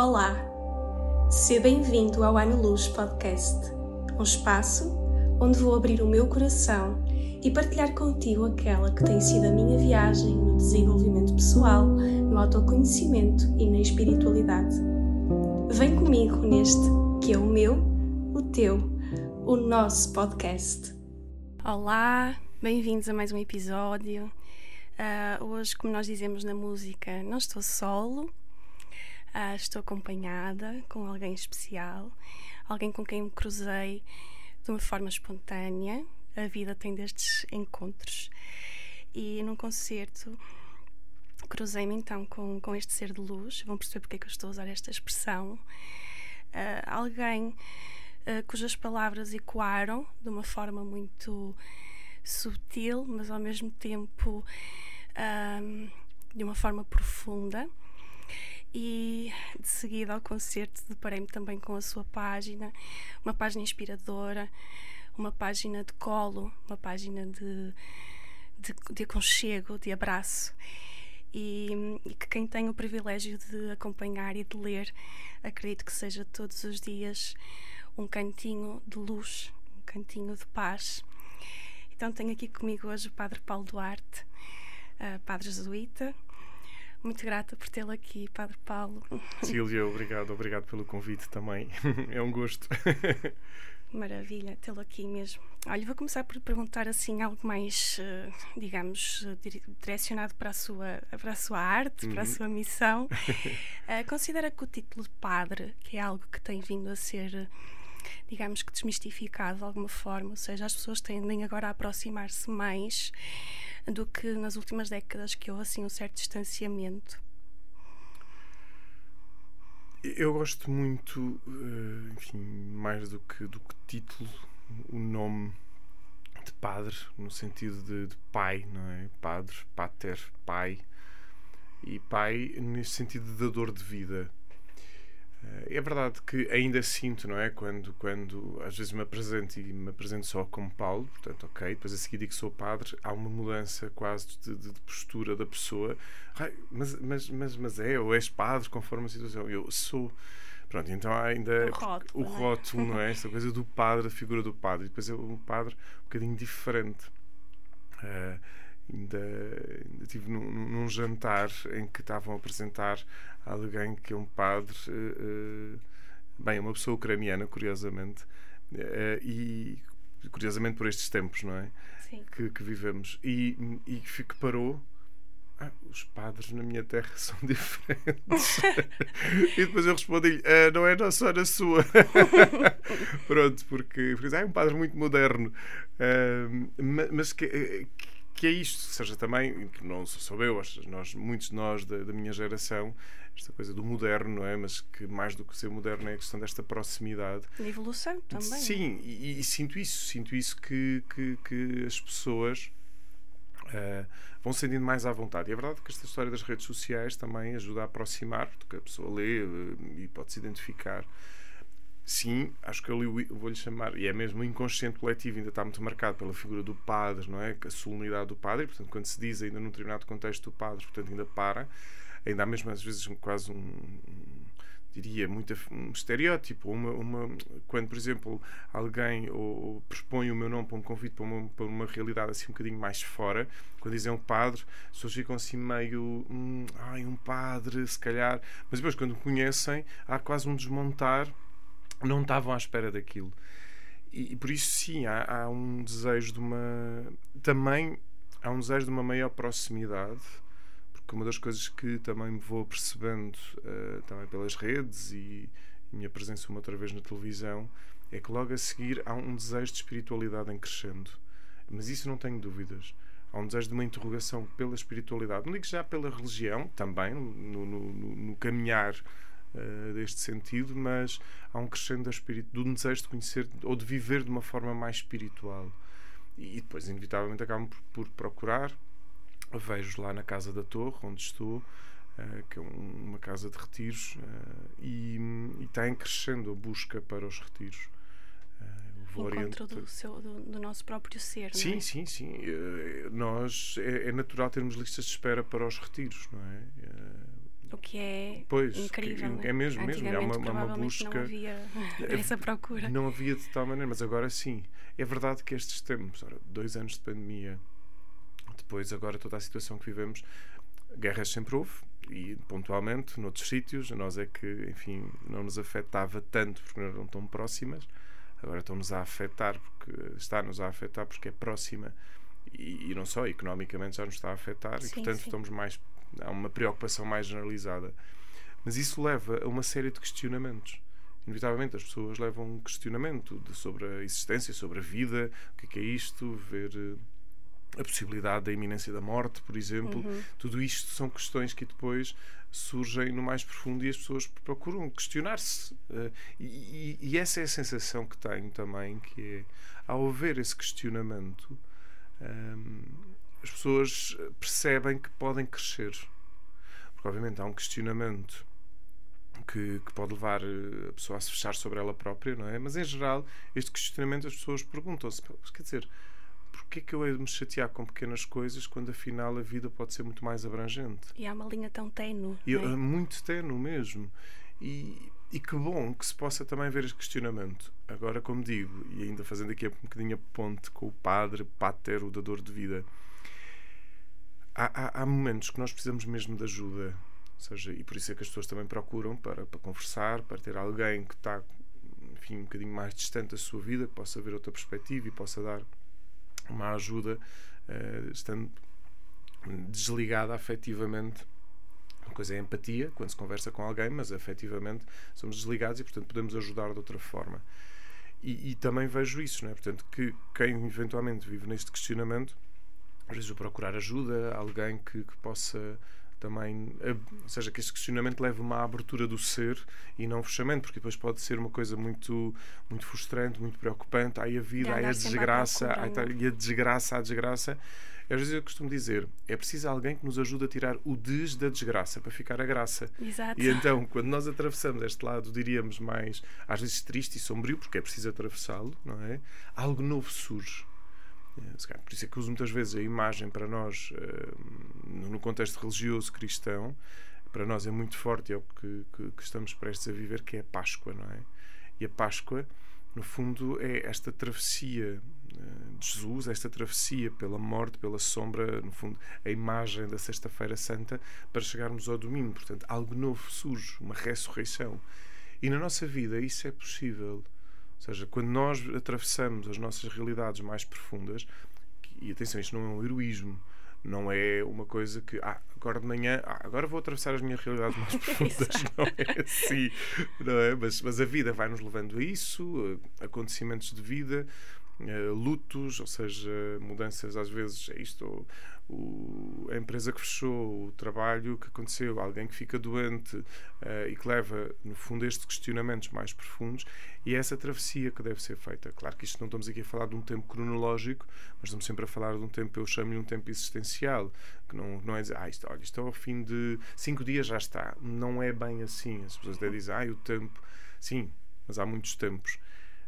Olá, seja bem-vindo ao Ano Luz Podcast, um espaço onde vou abrir o meu coração e partilhar contigo aquela que tem sido a minha viagem no desenvolvimento pessoal, no autoconhecimento e na espiritualidade. Vem comigo neste que é o meu, o teu, o nosso podcast. Olá, bem-vindos a mais um episódio. Uh, hoje, como nós dizemos na música, não estou solo, uh, estou acompanhada com alguém especial, alguém com quem me cruzei de uma forma espontânea. A vida tem destes encontros. E num concerto cruzei-me então com, com este ser de luz. Vão perceber porque é que eu estou a usar esta expressão. Uh, alguém cujas palavras ecoaram de uma forma muito subtil, mas ao mesmo tempo de uma forma profunda. E de seguida ao concerto deparei-me também com a sua página, uma página inspiradora, uma página de colo, uma página de, de, de aconchego, de abraço. E, e, que quem tem o privilégio de acompanhar e de ler, acredito que seja todos os dias um cantinho de luz, um cantinho de paz. Então tenho aqui comigo hoje o Padre Paulo Duarte, uh, Padre Jesuíta. Muito grata por tê-lo aqui, Padre Paulo. Silvia, obrigado, obrigado pelo convite também. é um gosto. Maravilha, tê-lo aqui mesmo. Olha, vou começar por perguntar assim algo mais, uh, digamos, direcionado para a sua, para a sua arte, uhum. para a uhum. sua missão. Uh, considera que o título de padre, que é algo que tem vindo a ser digamos que desmistificado de alguma forma, ou seja, as pessoas tendem agora a aproximar-se mais do que nas últimas décadas que houve assim um certo distanciamento. Eu gosto muito, eh, enfim, mais do que, do que título, o nome de padre, no sentido de, de pai, não é? Padre, pater, pai. E pai nesse sentido de dador de vida. Eh, é verdade que ainda sinto, não é? Quando, quando às vezes me apresento e me apresento só como Paulo, portanto, ok, depois a seguir digo que sou padre, há uma mudança quase de, de, de postura da pessoa. Ai, mas, mas, mas, mas é, ou és padre conforme a situação. Eu sou. Pronto, então há ainda o rótulo, não, é? não é? Esta coisa do padre, a figura do padre, e depois é um padre um bocadinho diferente. Uh, ainda, ainda estive num, num, jantar em que estavam a apresentar alguém que é um padre, uh, bem, uma pessoa ucraniana, curiosamente, uh, e curiosamente por estes tempos, não é? Que, que, vivemos. E, e que parou. Ah, os padres na minha terra são diferentes. e depois eu respondi-lhe: ah, não é só na sua. Pronto, porque, porque ah, é um padre muito moderno. Mas que, que é isto, seja também, que não sou eu, nós, muitos de nós da, da, minha geração, esta coisa do moderno, não é? Mas que mais do que ser moderno é a questão desta proximidade. A evolução também. Sim, e, e, sinto isso, sinto isso que, que, que as pessoas uh, vão sentindo mais à vontade. E é verdade que esta história das redes sociais também ajuda a aproximar, porque a pessoa lê uh, e pode se identificar sim, acho que ali vou-lhe chamar, e é mesmo inconsciente coletivo, ainda está muito marcado pela figura do padre, não é? A solenidade do padre, portanto, quando se diz ainda num determinado contexto do padre, portanto, ainda para, ainda há mesmo às vezes quase um, diria, muito um estereótipo. Uma, uma, quando, por exemplo, alguém ou, ou propõe o meu nome para um convite para uma, para uma realidade assim um bocadinho mais fora, quando dizem um padre, as pessoas ficam assim meio. Hum, ai, um padre, se calhar. Mas depois, quando conhecem, há quase um desmontar não estavam à espera daquilo. E, e por isso, sim, há, há, um desejo de uma. Também há um desejo de uma maior proximidade, porque uma das coisas que também me vou percebendo uh, também pelas redes e minha presença uma outra vez na televisão é que logo a seguir há um desejo de espiritualidade em crescendo. Mas isso não tenho dúvidas. Há um desejo de uma interrogação pela espiritualidade. Não digo já pela religião, também, no, no, no caminhar uh, deste sentido, mas há um crescendo espírito, do desejo de conhecer ou de viver de uma forma mais espiritual. E, depois, inevitavelmente, acabam por, por procurar. Vejo lá na Casa da Torre, onde estou, Uh, que é um, uma casa de retiros, uh, e, e está em crescendo a busca para os retiros. Uh, o encontro do, seu, do, do, nosso próprio ser, sim, é? Sim, sim, nós, é, é, natural termos listas de espera para os retiros, não é? O que é pois, incrível. Que, é mesmo, mesmo. É uma, uma busca. Não havia essa procura. Não havia de tal maneira, mas agora sim. É verdade que estes tempos, ora, dois anos de pandemia, depois agora toda a situação que vivemos, guerras sempre houve, e pontualmente, noutros sítios, nós é que, enfim, não nos afetava tanto porque não eram tão próximas, agora estão-nos a afetar, porque está-nos a afetar porque é próxima e, e, não só, economicamente já nos está a afetar sim, e, portanto, sim. estamos mais. Há uma preocupação mais generalizada. Mas isso leva a uma série de questionamentos. Inevitavelmente as pessoas levam um questionamento de, sobre a existência, sobre a vida, o que é, que é isto, ver eh, a possibilidade da iminência da morte, por exemplo. Uhum. Tudo isto são questões que depois surgem no mais profundo e as pessoas procuram questionar-se. Uh, e, e, essa é a sensação que tenho também, que é, ao haver esse questionamento, ehm, as pessoas percebem que podem crescer. Porque, obviamente, há um questionamento que, que, pode levar eh, a pessoa a se fechar sobre ela própria, não é? Mas, em geral, este questionamento as pessoas perguntam-se, quer dizer, porquê que eu hei de me chatear com pequenas coisas quando afinal a vida pode ser muito mais abrangente? E há uma linha tão tenue. É? Muito tenue mesmo. E, e que bom que se possa também ver este questionamento. Agora, como digo, e ainda fazendo aqui um bocadinho a ponte com o padre Pater, o dador de vida, há, há, há momentos que nós precisamos mesmo de ajuda. Ou seja, e por isso é que as pessoas também procuram para, para conversar, para ter alguém que está enfim, um bocadinho mais distante da sua vida, que possa ver outra perspectiva e possa dar uma ajuda, uh, estando desligada afetivamente. Uma coisa é empatia, quando se conversa com alguém, mas afetivamente somos desligados e, portanto, podemos ajudar de outra forma. E, e também vejo isso, não é? Portanto, que quem eventualmente vive neste questionamento, às vezes, procurar ajuda, alguém que, que possa também, ou seja, que este questionamento leve uma abertura do ser e não um fechamento, porque depois pode ser uma coisa muito, muito frustrante, muito preocupante. Ai a vida, ai a desgraça, ai, tá, e a desgraça, a desgraça. Às vezes eu costumo dizer, é preciso alguém que nos ajude a tirar o des da desgraça para ficar a graça. Exato. E então, quando nós atravessamos este lado, diríamos mais, às vezes triste e sombrio, porque é preciso atravessá-lo, não é? Algo novo surge. É, por isso é que uso muitas vezes a imagem para nós, eh, no contexto religioso cristão, para nós é muito forte, é o que, que, que estamos prestes a viver, que é a Páscoa, não é? E a Páscoa, no fundo, é esta travessia eh, de Jesus, esta travessia pela morte, pela sombra, no fundo, a imagem da Sexta-feira Santa, para chegarmos ao domingo. Portanto, algo novo surge, uma ressurreição. E na nossa vida isso é possível. Ou seja, quando nós atravessamos as nossas realidades mais profundas, e atenção, isto não é um heroísmo, não é uma coisa que ah, agora de manhã, ah, agora vou atravessar as minhas realidades mais profundas, não é assim, não é? Mas, mas a vida vai nos levando a isso, acontecimentos de vida, uh, lutos, ou seja, mudanças às vezes, é isto, o, a empresa que fechou, o trabalho que aconteceu, alguém que fica doente uh, e que leva, no fundo, estes questionamentos mais profundos e é essa travessia que deve ser feita. Claro que isto não estamos aqui a falar de um tempo cronológico, mas estamos sempre a falar de um tempo, eu chamo-lhe um tempo existencial, que não, não é dizer, ah, isto, olha, isto é ao fim de cinco dias já está. Não é bem assim. As pessoas até dizem, ah, o tempo. Sim, mas há muitos tempos.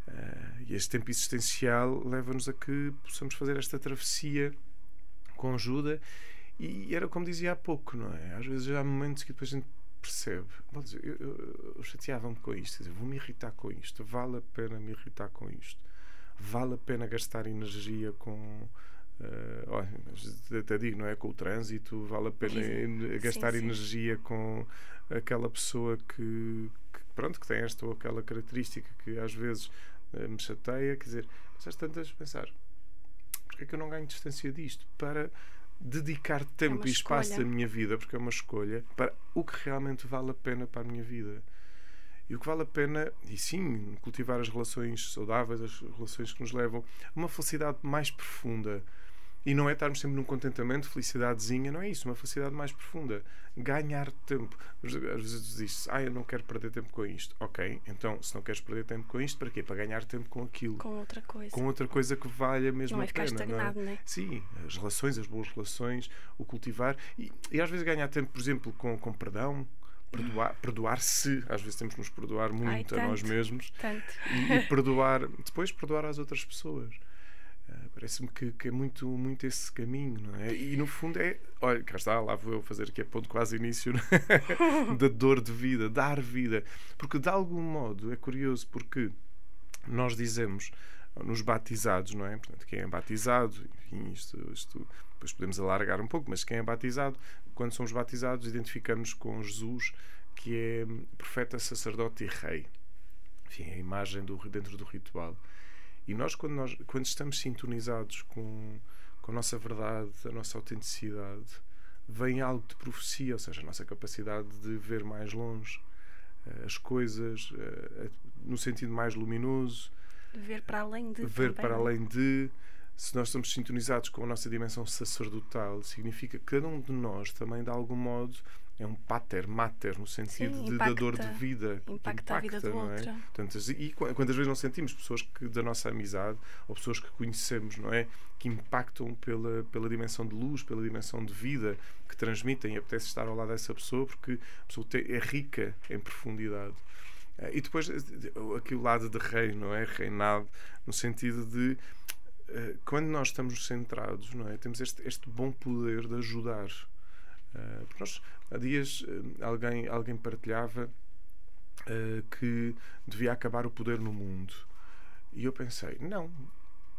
Uh, e este tempo existencial leva-nos a que possamos fazer esta travessia com ajuda. E era como dizia há pouco, não é? Às vezes há momentos que depois a gente percebe. Dizer, eu, eu, eu chateava-me com isto, dizer, vou-me irritar com isto, vale a pena me irritar com isto, vale a pena gastar energia com. Uh, olha, até digo, não é? Com o trânsito, vale a pena sim, gastar sim, energia com aquela pessoa que, que, pronto, que tem esta ou aquela característica que às vezes uh, me chateia. Quer dizer, mas às tantas pensar, porque é que eu não ganho distância disto? Para dedicar tempo é e espaço da minha vida, porque é uma escolha, para o que realmente vale a pena para a minha vida. E o que vale a pena, e sim, cultivar as relações saudáveis, as relações que nos levam a uma felicidade mais profunda, e não é estarmos sempre num contentamento, felicidadezinha, não é isso, uma felicidade mais profunda. Ganhar tempo. Às vezes diz ah, eu não quero perder tempo com isto. Ok, então se não queres perder tempo com isto, para quê? Para ganhar tempo com aquilo. Com outra coisa. Com outra coisa que valha mesmo não a pena. Estagnado, não é? Sim, as relações, as boas relações, o cultivar. E, e às vezes ganhar tempo, por exemplo, com, com perdão, perdoar, perdoar-se, às vezes temos que nos perdoar muito Ai, a nós mesmos tanto. E, e, perdoar, depois perdoar às outras pessoas. Parece-me que, que, é muito, muito esse caminho, não é? E no fundo é. Olha, cá está, lá vou eu fazer aqui a ponto quase início é? da dor de vida, dar vida. Porque de algum modo é curioso, porque nós dizemos nos batizados, não é? Portanto, quem é batizado, enfim, isto, isto depois podemos alargar um pouco, mas quem é batizado, quando somos batizados, identificamos com Jesus, que é profeta, sacerdote e rei. Enfim, é a imagem do, dentro do ritual. E nós quando, nós, quando estamos sintonizados com, com a nossa verdade, a nossa autenticidade, vem algo de profecia, ou seja, a nossa capacidade de ver mais longe uh, as coisas, uh, no sentido mais luminoso. De ver para além de. Ver também. para além de. Se nós estamos sintonizados com a nossa dimensão sacerdotal, significa que cada um de nós também, de algum modo, é um pater, mater, no sentido Sim, de dador de vida. Impacta, impacta a vida do é? outro. Portanto, e quantas vezes não sentimos pessoas que, da nossa amizade ou pessoas que conhecemos, não é? Que impactam pela, pela dimensão de luz, pela dimensão de vida que transmitem e apetece estar ao lado dessa pessoa porque a pessoa é rica em profundidade. Eh, e depois aqui o lado de rei, não é? Reinado, no sentido de eh, quando nós estamos centrados, não é? Temos este, este bom poder de ajudar. Uh, porque nós, há dias, uh, alguém, alguém partilhava uh, que devia acabar o poder no mundo. E eu pensei, não,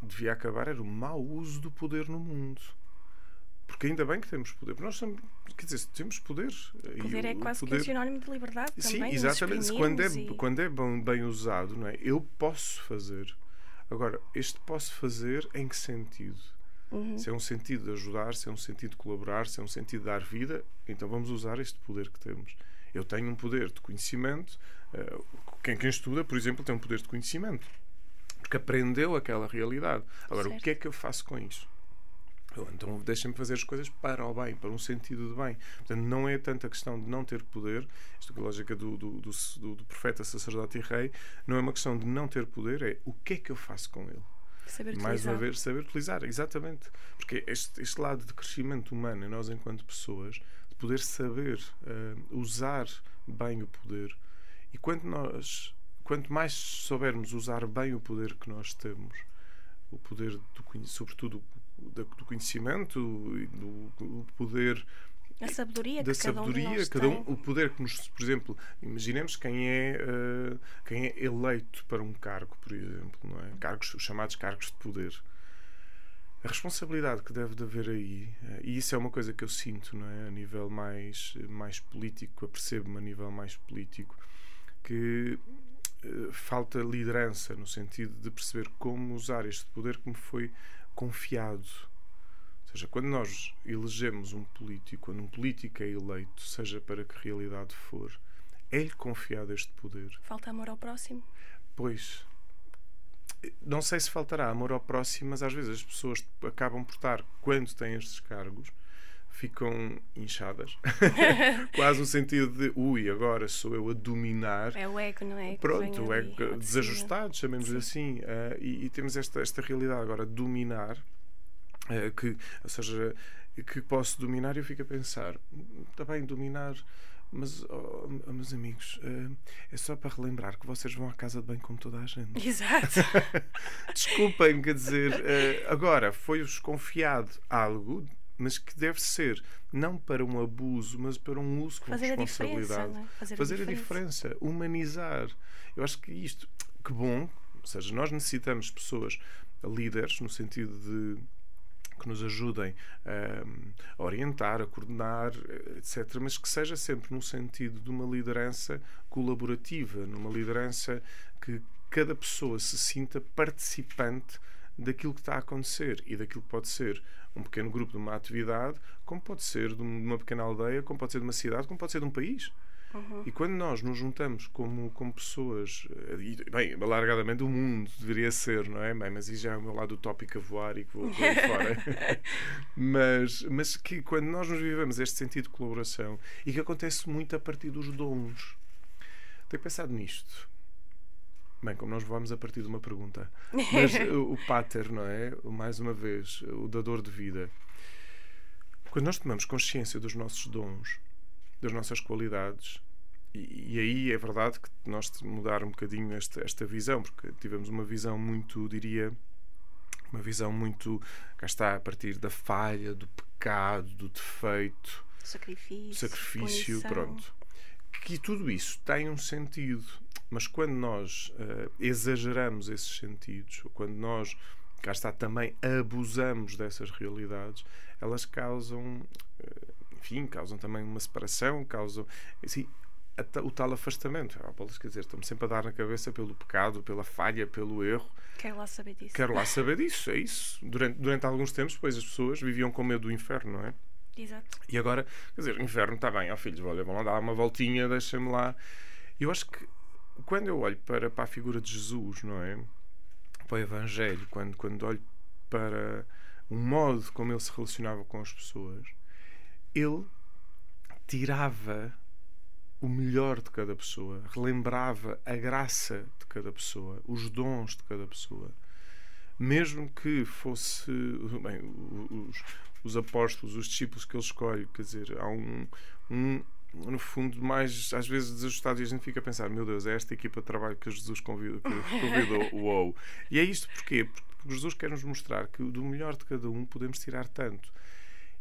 devia acabar era o mau uso do poder no mundo. Porque ainda bem que temos poder. Nós somos, quer dizer, temos poder. Poder é quase poder... que um sinónimo de liberdade também. Sim, exatamente. Quando é, e... quando é bem, bem usado, não é? eu posso fazer. Agora, este posso fazer em que sentido? Uhum. Se é um sentido de ajudar, se é um sentido de colaborar, se é um sentido de dar vida, então vamos usar este poder que temos. Eu tenho um poder de conhecimento. Uh, quem, quem estuda, por exemplo, tem um poder de conhecimento. Porque aprendeu aquela realidade. Agora, certo. o que é que eu faço com isso? Eu, então deixem-me fazer as coisas para o bem, para um sentido de bem. Portanto, não é tanto a questão de não ter poder, isto é a lógica do, do, do, do profeta, sacerdote e rei, não é uma questão de não ter poder, é o que é que eu faço com ele. Saber mais uma vez, saber utilizar, exatamente. Porque este, este lado de crescimento humano, nós enquanto pessoas, de poder saber uh, usar bem o poder. E quanto nós, quanto mais soubermos usar bem o poder que nós temos, o poder, do, sobretudo do, do conhecimento, do, do poder a sabedoria da sabedoria, um, cada um o poder que nos, por exemplo, imaginemos quem é uh, quem é eleito para um cargo, por exemplo, não é? Cargos, os chamados cargos de poder. A responsabilidade que deve de haver aí, uh, e isso é uma coisa que eu sinto, não é, a nível mais mais político, apercebo-me a nível mais político, que uh, falta liderança no sentido de perceber como usar este poder que me foi confiado ou seja, quando nós elegemos um político, quando um político é eleito, seja para que realidade for, é-lhe confiado este poder. Falta amor ao próximo? Pois. Não sei se faltará amor ao próximo, mas às vezes as pessoas acabam por estar, quando têm estes cargos, ficam inchadas. Quase no sentido de, ui, agora sou eu a dominar. É o ego, não é? Pronto, o ego desajustado, chamemos assim. Uh, e, e, temos esta, esta realidade agora, dominar eh, que, ou seja, que posso dominar, eu fico a pensar, está bem, dominar, mas, oh, meus amigos, uh, é só para relembrar que vocês vão à casa de bem como toda a gente. Exato. Desculpem, quer dizer, uh, agora foi-vos confiado algo, mas que deve ser não para um abuso, mas para um uso com Fazer responsabilidade. A é? Fazer, Fazer, a, diferença. a diferença, humanizar. Eu acho que isto, que bom, ou seja, nós necessitamos pessoas líderes, no sentido de que nos ajudem a orientar, a coordenar, etc., mas que seja sempre no sentido de uma liderança colaborativa, numa liderança que cada pessoa se sinta participante daquilo que está a acontecer e daquilo que pode ser um pequeno grupo de uma atividade, como pode ser de uma pequena aldeia, como pode ser de uma cidade, como pode ser de um país. Uhum. E quando nós nos juntamos como, como pessoas, eh, e, bem, alargadamente o mundo deveria ser, não é? Bem, mas isso já é o meu lado utópico a voar e que vou por aí fora. mas, mas que quando nós nos vivemos este sentido de colaboração e que acontece muito a partir dos dons. Tenho pensado nisto. Bem, como nós vamos a partir de uma pergunta. Mas o, o pater, não é? Mais uma vez, o dador de vida. Quando nós tomamos consciência dos nossos dons, das nossas qualidades. E, e, aí é verdade que nós mudar um bocadinho esta, esta visão, porque tivemos uma visão muito, diria, uma visão muito cá está a partir da falha, do pecado, do defeito, sacrifício, sacrifício, punição. pronto. Que tudo isso tem um sentido, mas quando nós uh, exageramos esses sentidos, ou quando nós cá está também abusamos dessas realidades, elas causam, uh, enfim, causam também uma separação, causam assim, o tal afastamento. Ah, quer dizer, estamos sempre a dar na cabeça pelo pecado, pela falha, pelo erro. Quero lá saber disso. Quero lá saber disso, é isso. Durante, durante alguns tempos, depois as pessoas viviam com medo do inferno, não é? Exato. E agora, quer dizer, o inferno está bem, ó oh, filhos, olha, vão lá dar uma voltinha, deixem-me lá. Eu acho que quando eu olho para, para a figura de Jesus, não é? Para o Evangelho, quando, quando olho para o modo como ele se relacionava com as pessoas, ele tirava o melhor de cada pessoa, relembrava a graça de cada pessoa, os dons de cada pessoa. Mesmo que fosse. Bem, os, os apóstolos, os discípulos que ele escolhe, quer dizer, há um, um no fundo, mais às vezes desajustado e a gente fica a pensar: meu Deus, é esta equipa de trabalho que Jesus convidou. Que convidou uou. E é isto porquê? Porque Jesus quer nos mostrar que do melhor de cada um podemos tirar tanto.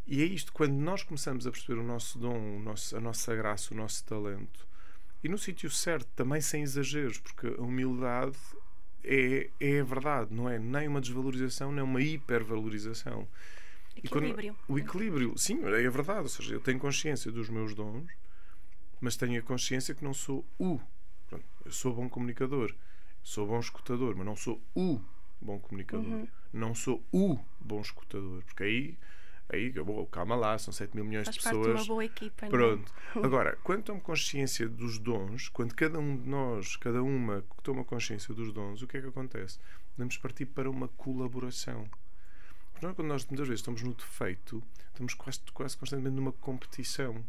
E é isto, quando nós começamos a perceber o nosso dom, o nosso, a nossa graça, o nosso talento, e no sítio certo, também sem exageros, porque a humildade é, é a verdade, não é nem uma desvalorização, nem uma hipervalorização. Equilíbrio. Quando, o equilíbrio, sim, é a verdade. Ou seja, eu tenho consciência dos meus dons, mas tenho a consciência que não sou o. Eu sou bom comunicador, sou bom escutador, mas não sou o bom comunicador. Uhum. Não sou o bom escutador, porque aí Aí, calma lá, são 7 mil milhões Faz de pessoas. Parte de uma boa equipa, é? Pronto. Não? Agora, quando tomo consciência dos dons, quando cada um de nós, cada uma toma consciência dos dons, o que é que acontece? Vamos partir para uma colaboração. Porque nós, quando nós muitas vezes estamos no defeito, estamos quase, quase constantemente numa competição.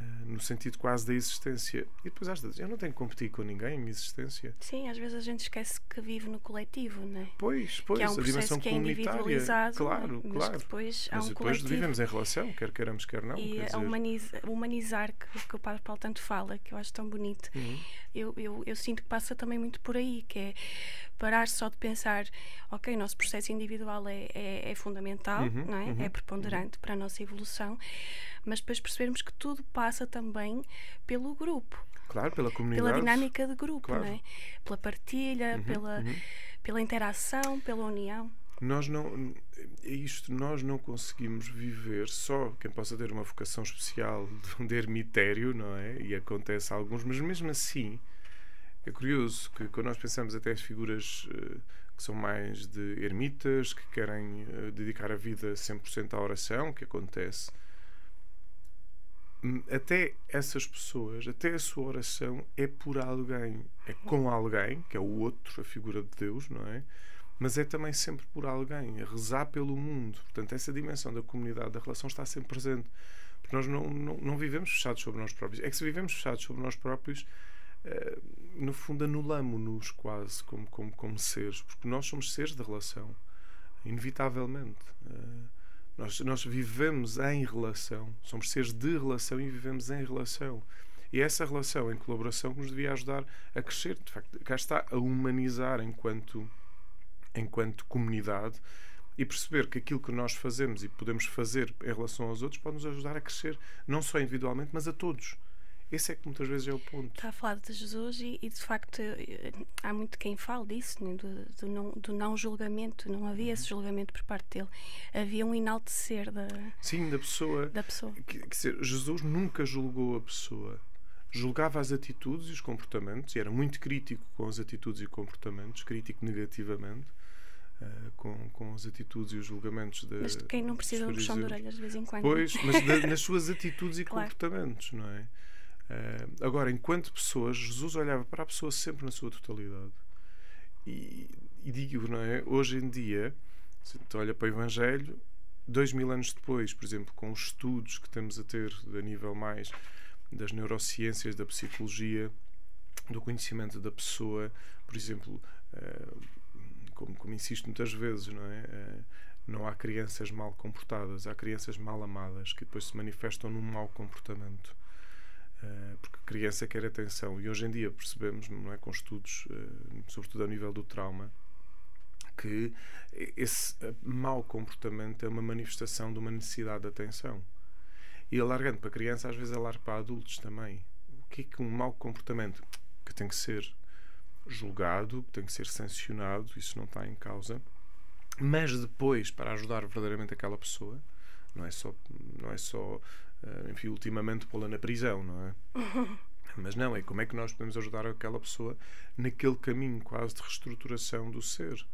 Eh, no sentido quase da existência. E depois às vezes eu não tenho que competir com ninguém em existência. Sim, às vezes a gente esquece que vive no coletivo, não é? Pois, pois, que é um a dimensão que é individualizado. Claro, mas claro. depois mas há um depois coletivo. vivemos em relação, quer queiramos, quer não. E quer humaniza, humanizar que, que o Padre Paulo tanto fala, que eu acho tão bonito, uhum. eu, eu, eu sinto que passa também muito por aí, que é parar só de pensar, ok, nosso processo individual é, é, é fundamental, uhum, não é? Uhum, é preponderante para a nossa evolução, mas depois percebermos que tudo passa também pelo grupo. Claro, pela comunidade. Pela dinâmica de grupo, claro. não é? Pela partilha, Uhum, pela, uhum. pela interação, pela união. Nós não. É isto, nós não conseguimos viver só quem possa ter uma vocação especial de ermitério, não é? E acontece a alguns, mas mesmo assim é curioso que quando nós pensamos até as figuras uh, que são mais de ermitas, que querem uh, dedicar a vida 100% à oração, que acontece, até essas pessoas, até a sua oração é por alguém, é com alguém, que é o outro, a figura de Deus, não é? Mas é também sempre por alguém, é rezar pelo mundo. Portanto, essa dimensão da comunidade, da relação está sempre presente. Porque nós não, não, não vivemos fechados sobre nós próprios. É que se vivemos fechados sobre nós próprios, no fundo anulamos-nos quase como, como, como seres, porque nós somos seres de relação, inevitavelmente. Uh, nós, nós vivemos em relação, somos seres de relação e vivemos em relação. E é essa relação em colaboração que nos devia ajudar a crescer, de facto, cá está, a humanizar enquanto, enquanto comunidade e perceber que aquilo que nós fazemos e podemos fazer em relação aos outros pode nos ajudar a crescer, não só individualmente, mas a todos. Esse é que muitas vezes é o ponto. Está a falar de Jesus e, e de facto, eh, há muito quem fala disso, né? do, do, não, do não julgamento. Não havia esse julgamento por parte dele. Havia um enaltecer da, Sim, da pessoa. Da pessoa. Quer dizer, Jesus nunca julgou a pessoa. Julgava as atitudes e os comportamentos e era muito crítico com as atitudes e comportamentos, crítico negativamente. Uh, com, com as atitudes e os julgamentos da. Mas de quem não precisa de puxão de orelhas de vez em quando. Pois, mas de, nas suas atitudes e claro. comportamentos, não é? Uh, agora, enquanto pessoas, Jesus olhava para a pessoa sempre na sua totalidade. E, e digo, não é? Hoje em dia, se tu olha para o Evangelho, dois mil anos depois, por exemplo, com os estudos que temos a ter a nível mais das neurociências, da psicologia, do conhecimento da pessoa, por exemplo, uh, como, como, insisto muitas vezes, não é? Uh, não há crianças mal comportadas, há crianças mal amadas que depois se manifestam num mau comportamento. Uh, porque a criança quer atenção e hoje em dia percebemos, não é, com estudos, uh, sobretudo a nível do trauma, que esse mau comportamento é uma manifestação de uma necessidade de atenção. E alargando para criança, às vezes alarga para adultos também. O que é que um mau comportamento que tem que ser julgado, que tem que ser sancionado, isso não está em causa, mas depois para ajudar verdadeiramente aquela pessoa, não é só, não é só eh, enfim, ultimamente pô-la na prisão, não é? Mas não, é como é que nós podemos ajudar aquela pessoa naquele caminho quase de reestruturação do ser.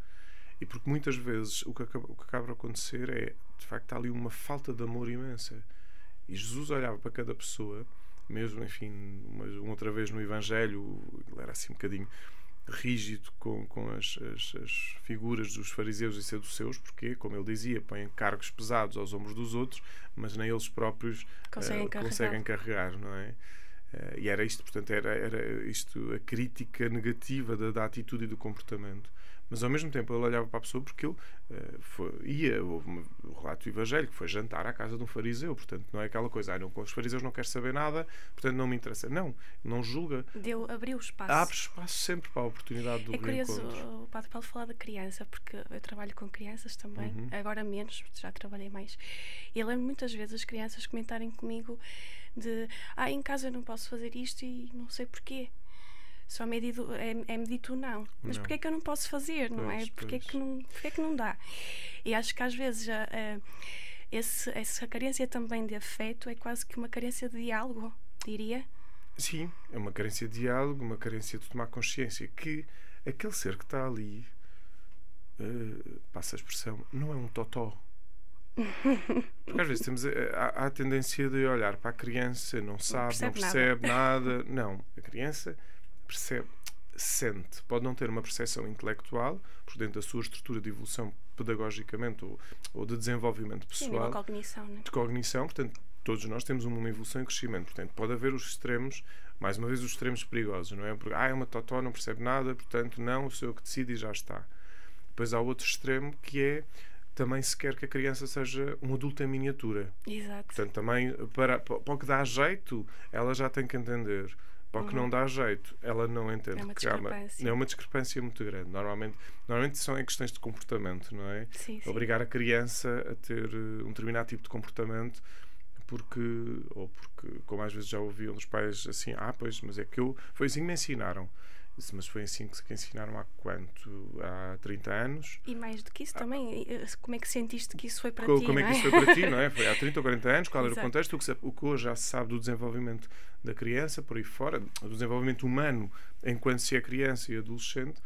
E porque muitas vezes o que acaba, o que acaba a acontecer é, de facto, há ali uma falta de amor imensa. E Jesus olhava para cada pessoa, mesmo, enfim, uma, uma outra vez no Evangelho, ele era assim um bocadinho rígido com, com as, as, as, figuras dos fariseus e saduceus, porque, como ele dizia, põem cargos pesados aos ombros dos outros, mas nem eles próprios conseguem, uh, carregar. conseguem carregar, não é? Uh, e era isto, portanto, era, era isto a crítica negativa da, da atitude e do comportamento mas ao mesmo tempo ele olhava para a pessoa porque ele uh, foi, ia, houve um relato evangélico, foi jantar à casa de um fariseu, portanto não é aquela coisa, ah, não, com os fariseus não quer saber nada, portanto não me interessa. Não, não julga. Deu, abriu espaço. Abre espaço sempre para a oportunidade do É curioso o Padre Paulo falar da criança, porque eu trabalho com crianças também, uhum. agora menos, já trabalhei mais. E lembro muitas vezes as crianças comentarem comigo de, ah, em casa eu não posso fazer isto e não sei porquê só me é, dito, é, é-me dito não. Mas porquê é que eu não posso fazer, não é? Porquê é, que não, porquê é que não dá? E acho que às vezes já, uh, esse, essa carência também de afeto é quase que uma carência de diálogo, diria. Sim, é uma carência de diálogo, uma carência de tomar consciência que aquele ser que está ali, uh, passa a expressão, não é um totó. Porque às vezes temos a, a, a, tendência de olhar para a criança, não sabe, não percebe, não percebe nada. nada. Não, a criança percebe, sente. Pode não ter uma percepção intelectual, por dentro da sua estrutura de evolução pedagogicamente ou, ou de desenvolvimento pessoal. Sim, de cognição, né? De cognição, portanto, todos nós temos uma evolução e crescimento. Portanto, pode haver os extremos, mais uma vez, os extremos perigosos, não é? Porque, ah, é uma totó, não percebe nada, portanto, não, sou eu que decido e já está. Depois há outro extremo que é também se quer que a criança seja um adulto em miniatura. Exato. Portanto, também para, para o que dá jeito, ela já tem que entender para o que uhum. não dá jeito, ela não entende. É uma discrepância. É uma discrepância muito grande. Normalmente, normalmente são em questões de comportamento, não é? Sim, sim. Obrigar a criança a ter eh, um determinado tipo de comportamento porque, ou porque, como às vezes já ouviam dos pais assim, ah, pois, mas é que eu, foi assim que me ensinaram. Mas foi assim que se ensinaram há quanto? Há 30 anos? E mais do que isso ah, também, como é que sentiste que isso foi para como, ti? Como é que é? isso foi para ti, não é? Foi há 30 ou 40 anos, qual era Exato. o contexto? O que, o que hoje já se sabe do desenvolvimento da criança, por aí fora, do desenvolvimento humano enquanto se é criança e adolescente.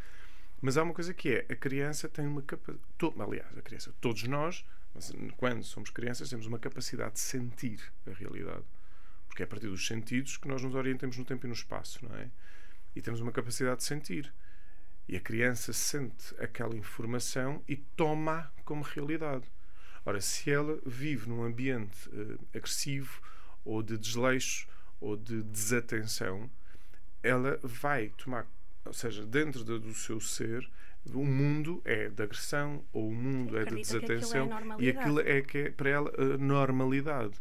Mas há uma coisa que é, a criança tem uma capacidade. Aliás, a criança, todos nós, quando somos crianças, temos uma capacidade de sentir a realidade. Porque é a partir dos sentidos que nós nos orientamos no tempo e no espaço, não é? E temos uma capacidade de sentir. E a criança sente aquela informação e toma como realidade. Ora, se ela vive num ambiente uh, agressivo ou de desleixo ou de desatenção, ela vai tomar, ou seja, dentro de, do seu ser, o mundo é de agressão ou o mundo é de desatenção é e aquilo é que é para ela a normalidade.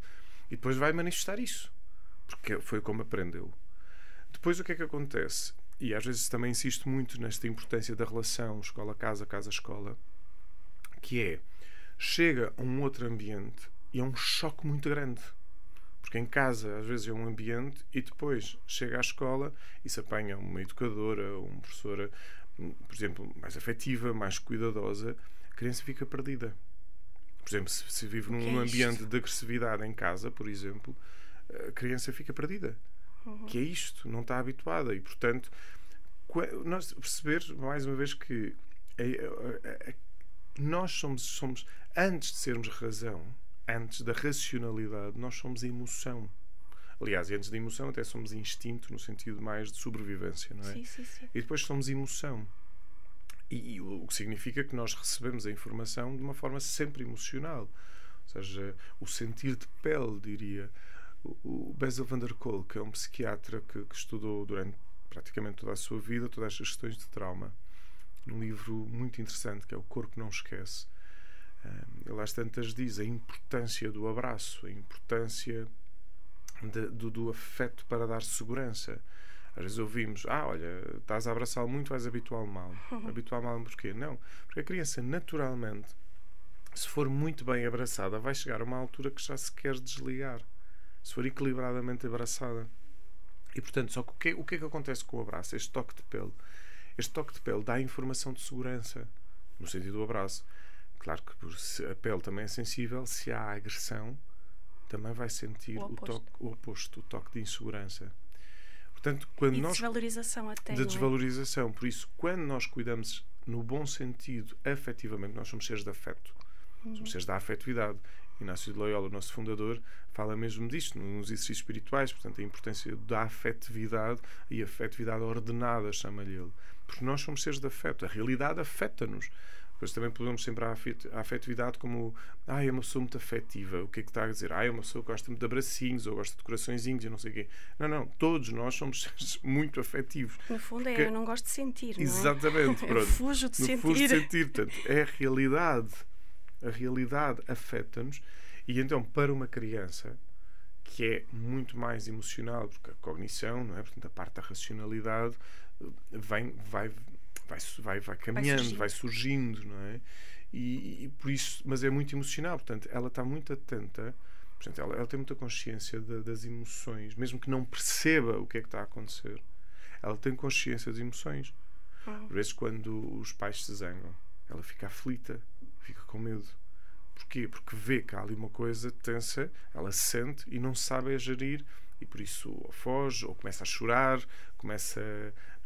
E depois vai manifestar isso, porque foi como aprendeu. Depois o que é que acontece? E às vezes também insisto muito nesta importância da relação escola-casa, casa-escola, que é chega a um outro ambiente e é um choque muito grande. Porque em casa, às vezes, é um ambiente e depois chega à escola e se apanha uma educadora, uma professora, por exemplo, mais afetiva, mais cuidadosa, a criança fica perdida. Por exemplo, se, se vive num é ambiente de agressividade em casa, por exemplo, a criança fica perdida uhum. que é isto, não está habituada. E, portanto, nós perceber, mais uma vez, que nós somos, somos, antes de sermos razão, antes da racionalidade, nós somos emoção. Aliás, antes da emoção, até somos instinto, no sentido mais de sobrevivência, não é? Sim, sim, sim. E depois somos emoção. E, e, o que significa que nós recebemos a informação de uma forma sempre emocional. Ou seja, o sentir de pele, diria o Bessel van der Kolk, que é um psiquiatra que, que, estudou durante praticamente toda a sua vida todas as questões de trauma, num livro muito interessante que é O Corpo Não Esquece. Ele às tantas diz a importância do abraço, a importância de, do, do afeto para dar segurança. Às vezes ouvimos, ah, olha, estás a abraçá-lo muito, vais habituá-lo mal. Habituá-lo mal porquê? Não. Porque a criança, naturalmente, se for muito bem abraçada, vai chegar a uma altura que já se quer desligar. Se for equilibradamente abraçada. E, portanto, só que o que, o que é que acontece com o abraço? Este toque de pele. Este toque de pele dá informação de segurança, no sentido do abraço. Claro que se a pele também é sensível, se há agressão, também vai sentir o, o, toque, o oposto, o toque de insegurança. Portanto, quando e nós, desvalorização até. De é? desvalorização. Por isso, quando nós cuidamos no bom sentido, afetivamente, nós somos seres de afeto. Uhum. Somos seres da afetividade. Inácio de Loyola, o nosso fundador, fala mesmo disto nos exercícios espirituais, portanto, a importância da afetividade e afetividade ordenada, chama-lhe ele. Porque nós somos seres de afeto. A realidade afeta-nos. Depois também podemos sempre a afetividade como ah, é uma pessoa muito afetiva. O que é que está a dizer? Ah, é uma pessoa que gosta muito de abracinhos ou gosta de coraçõezinhos e não sei o quê. Não, não. Todos nós somos muito afetivos. No fundo é, eu não gosto de sentir, não é? Exatamente. Pronto. Eu fujo de no sentir. Fujo de sentir. Portanto, é a realidade. A realidade afeta-nos. E então, para uma criança que é muito mais emocional, porque a cognição, não é? Portanto, a parte da racionalidade vem, vai vai, vai, vai caminhando, vai, vai surgindo, não é? E, e, por isso, mas é muito emocional, portanto, ela está muito atenta, portanto, ela, ela tem muita consciência de, das emoções, mesmo que não perceba o que é que está a acontecer, ela tem consciência das emoções. Por vezes, quando os pais se zangam, ela fica aflita, fica com medo. Porquê? Porque vê que há ali uma coisa tensa, ela sente e não sabe a gerir e por isso ou foge ou começa a chorar, começa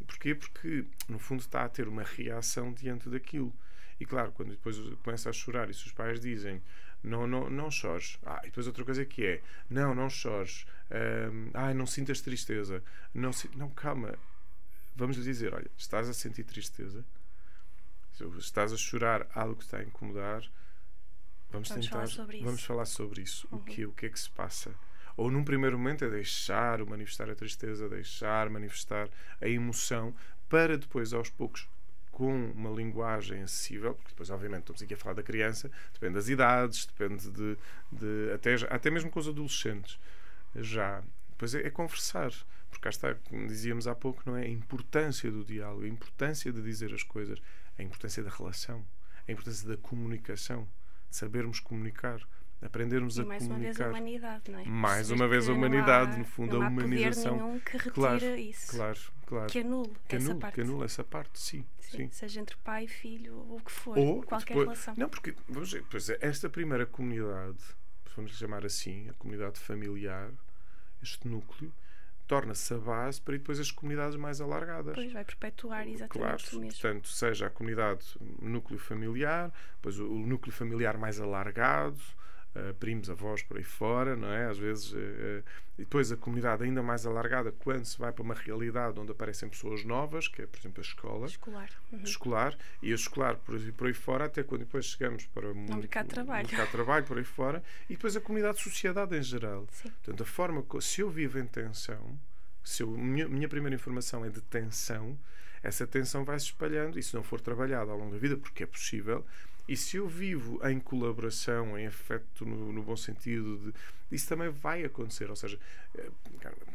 Porquê? Porque, no fundo, está a ter uma reação diante daquilo. E claro, quando depois começa a chorar e os pais dizem não, não, não chores. Ah, e depois outra coisa que é não, não chores. Ah, não sintas tristeza. Não, não calma. Vamos lhe dizer: olha, estás a sentir tristeza, estás a chorar algo que está a incomodar. Vamos, vamos tentar. Falar vamos falar sobre isso. Uhum. O, que, o que é que se passa? ou num primeiro momento é deixar manifestar a tristeza, deixar manifestar a emoção, para depois, aos poucos, com uma linguagem acessível, porque depois, obviamente, estamos aqui a falar da criança, depende das idades, depende de. de até, até mesmo com os adolescentes. Já. Depois é, é conversar, porque cá está, como dizíamos há pouco, não é? A importância do diálogo, a importância de dizer as coisas, a importância da relação, a importância da comunicação, de sabermos comunicar aprendermos e a mais comunicar. uma vez a humanidade, não é? Mais uma vez a humanidade, há, no fundo, a humanização. Nenhum que retira claro, isso. Claro, claro. Que anule que essa anule, parte. Que anule essa parte, sim, sim, sim. Seja entre pai e filho, ou o que for, ou qualquer depois, relação. Não, porque, vamos ver, pois é, esta primeira comunidade, vamos chamar assim, a comunidade familiar, este núcleo, torna-se a base para depois as comunidades mais alargadas. Pois vai perpetuar exatamente claro, mesmo. Portanto, seja a comunidade núcleo familiar, depois o núcleo familiar mais alargado, uh, primos, avós por aí fora, não é? Às vezes. Uh, e depois a comunidade ainda mais alargada quando se vai para uma realidade onde aparecem pessoas novas, que é, por exemplo, a escola. Escolar. Uhum. Escolar. E a escolar por por aí fora, até quando depois chegamos para o mercado de trabalho. mercado de trabalho, por aí fora. E depois a comunidade de sociedade em geral. Sim. Portanto, a forma. Se eu vivo em tensão, se eu, minha, minha primeira informação é de tensão, essa tensão vai se espalhando e se não for trabalhada ao longo da vida, porque é possível, e se eu vivo em colaboração, em afeto no, no bom sentido, de, isso também vai acontecer. Ou seja, eh,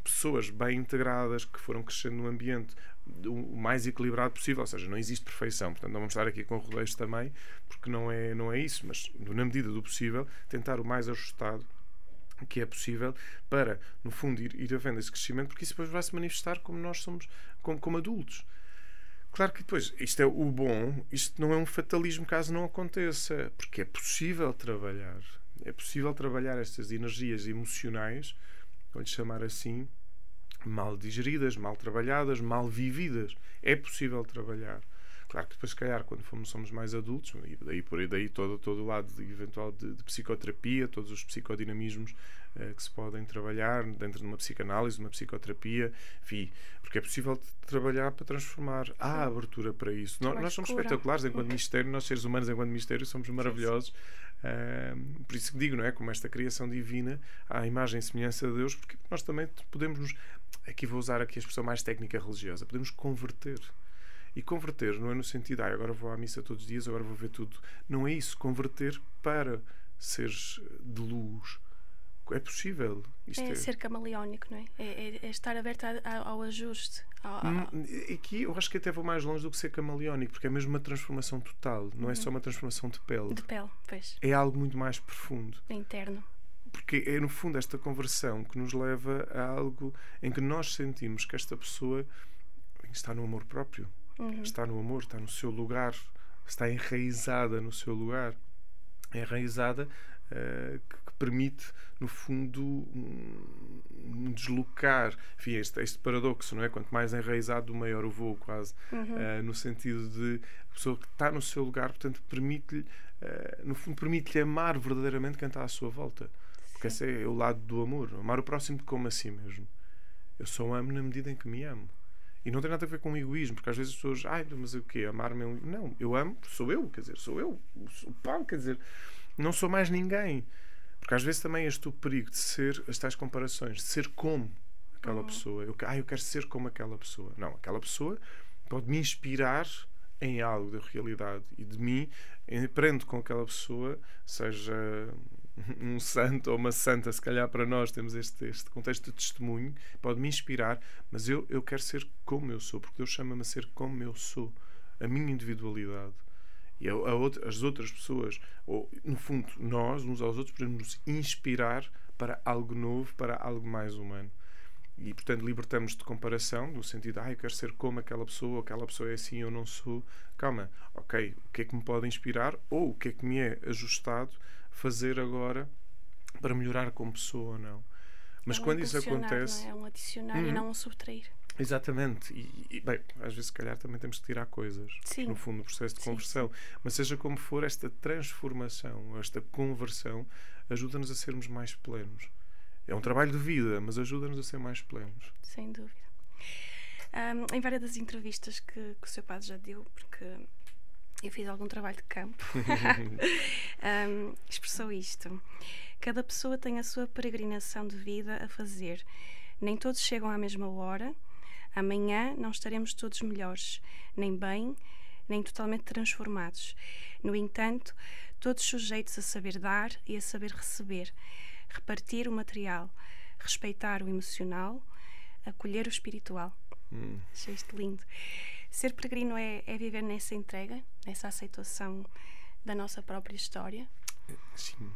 pessoas bem integradas que foram crescendo no ambiente o mais equilibrado possível, ou seja, não existe perfeição, portanto não vamos estar aqui com rodeios também, porque não é, não é isso, mas na medida do possível, tentar o mais ajustado que é possível para, no fundo, ir, ir havendo esse crescimento, porque isso depois vai se manifestar como nós somos, como, como adultos. Claro que depois, isto é o bom, isto não é um fatalismo caso não aconteça, porque é possível trabalhar. É possível trabalhar estas energias emocionais, vou-lhe chamar assim, mal digeridas, mal trabalhadas, mal vividas. É possível trabalhar. Claro que depois, se calhar, quando fomos, somos mais adultos, e daí por aí daí todo, todo o lado de, eventual de, de psicoterapia, todos os psicodinamismos uh, que se podem trabalhar dentro de uma psicanálise, de uma psicoterapia, enfim, porque é possível trabalhar para transformar. Há abertura para isso. Nós, nós, somos cura. espetaculares enquanto uhum. Ministério, nós seres humanos enquanto Ministério somos maravilhosos. Uh, por isso que digo, não é? Como esta criação divina, à imagem e semelhança de Deus, porque nós também podemos. Aqui vou usar aqui a expressão mais técnica religiosa, podemos converter. E converter não é no sentido, ah, agora vou à missa todos os dias, agora vou ver tudo. Não é isso. Converter para seres de luz. é possível. Isto é, é, ser camaleónico, não é? É, é, é estar aberto a, ao ajuste. Ao, ao... Hum, aqui eu acho que até vou mais longe do que ser camaleónico, porque é mesmo uma transformação total, não é uhum. só uma transformação de pele. De pele, pois. É algo muito mais profundo. É interno. Porque é, no fundo, esta conversão que nos leva a algo em que nós sentimos que esta pessoa está no amor próprio, uhum. está no amor, está no seu lugar, está enraizada no seu lugar. É enraizada uh, que, que, permite, no fundo, um, um deslocar. Enfim, este, este, paradoxo, não é? Quanto mais enraizado, maior o voo, quase. Uhum. Uh, no sentido de a pessoa que está no seu lugar, portanto, permite-lhe, uh, no fundo, permite-lhe amar verdadeiramente quem está à sua volta. Porque esse é o lado do amor. Amar o próximo como a si mesmo. Eu só amo na medida em que me amo. E não tem nada a ver com egoísmo, porque às vezes as pessoas, ai, mas o quê? Amar-me? Não, eu amo, sou eu, quer dizer, sou eu, o pau, quer dizer, não sou mais ninguém. Porque às vezes também este o perigo de ser as tais comparações, de ser como aquela uhum. pessoa. Eu, ah, eu quero ser como aquela pessoa. Não, aquela pessoa pode me inspirar em algo da realidade e de mim aprendo com aquela pessoa, seja um santo ou uma santa, se calhar para nós temos este, este contexto de testemunho, pode me inspirar, mas eu, eu quero ser como eu sou, porque Deus chama-me a ser como eu sou, a minha individualidade. E a, a outra, as outras pessoas, ou no fundo, nós, uns aos outros, podemos nos inspirar para algo novo, para algo mais humano. E, portanto, libertamos de comparação, no sentido, ah, eu quero ser como aquela pessoa, aquela pessoa é assim, eu não sou. Calma, ok, o que é que me pode inspirar ou o que é que me é ajustado fazer agora para melhorar como pessoa ou não. Mas é um quando isso acontece. É um adicionar uhum. e não um subtrair. Exatamente. E, e, bem, às vezes, se calhar, também temos que tirar coisas. Sim. No fundo, no processo de conversão. Sim. Mas seja como for, esta transformação, esta conversão, ajuda-nos a sermos mais plenos. É um trabalho de vida, mas ajuda-nos a ser mais plenos. Sem dúvida. Um, em várias das entrevistas que, que o seu padre já deu, porque eu fiz algum trabalho de campo, um, expressou isto. Cada pessoa tem a sua peregrinação de vida a fazer. Nem todos chegam à mesma hora. Amanhã não estaremos todos melhores, nem bem, nem totalmente transformados. No entanto, todos sujeitos a saber dar e a saber receber, repartir o material, respeitar o emocional, acolher o espiritual. Hum. Achei isto lindo. Ser peregrino é, é viver nessa entrega, nessa aceitação da nossa própria história? Sim,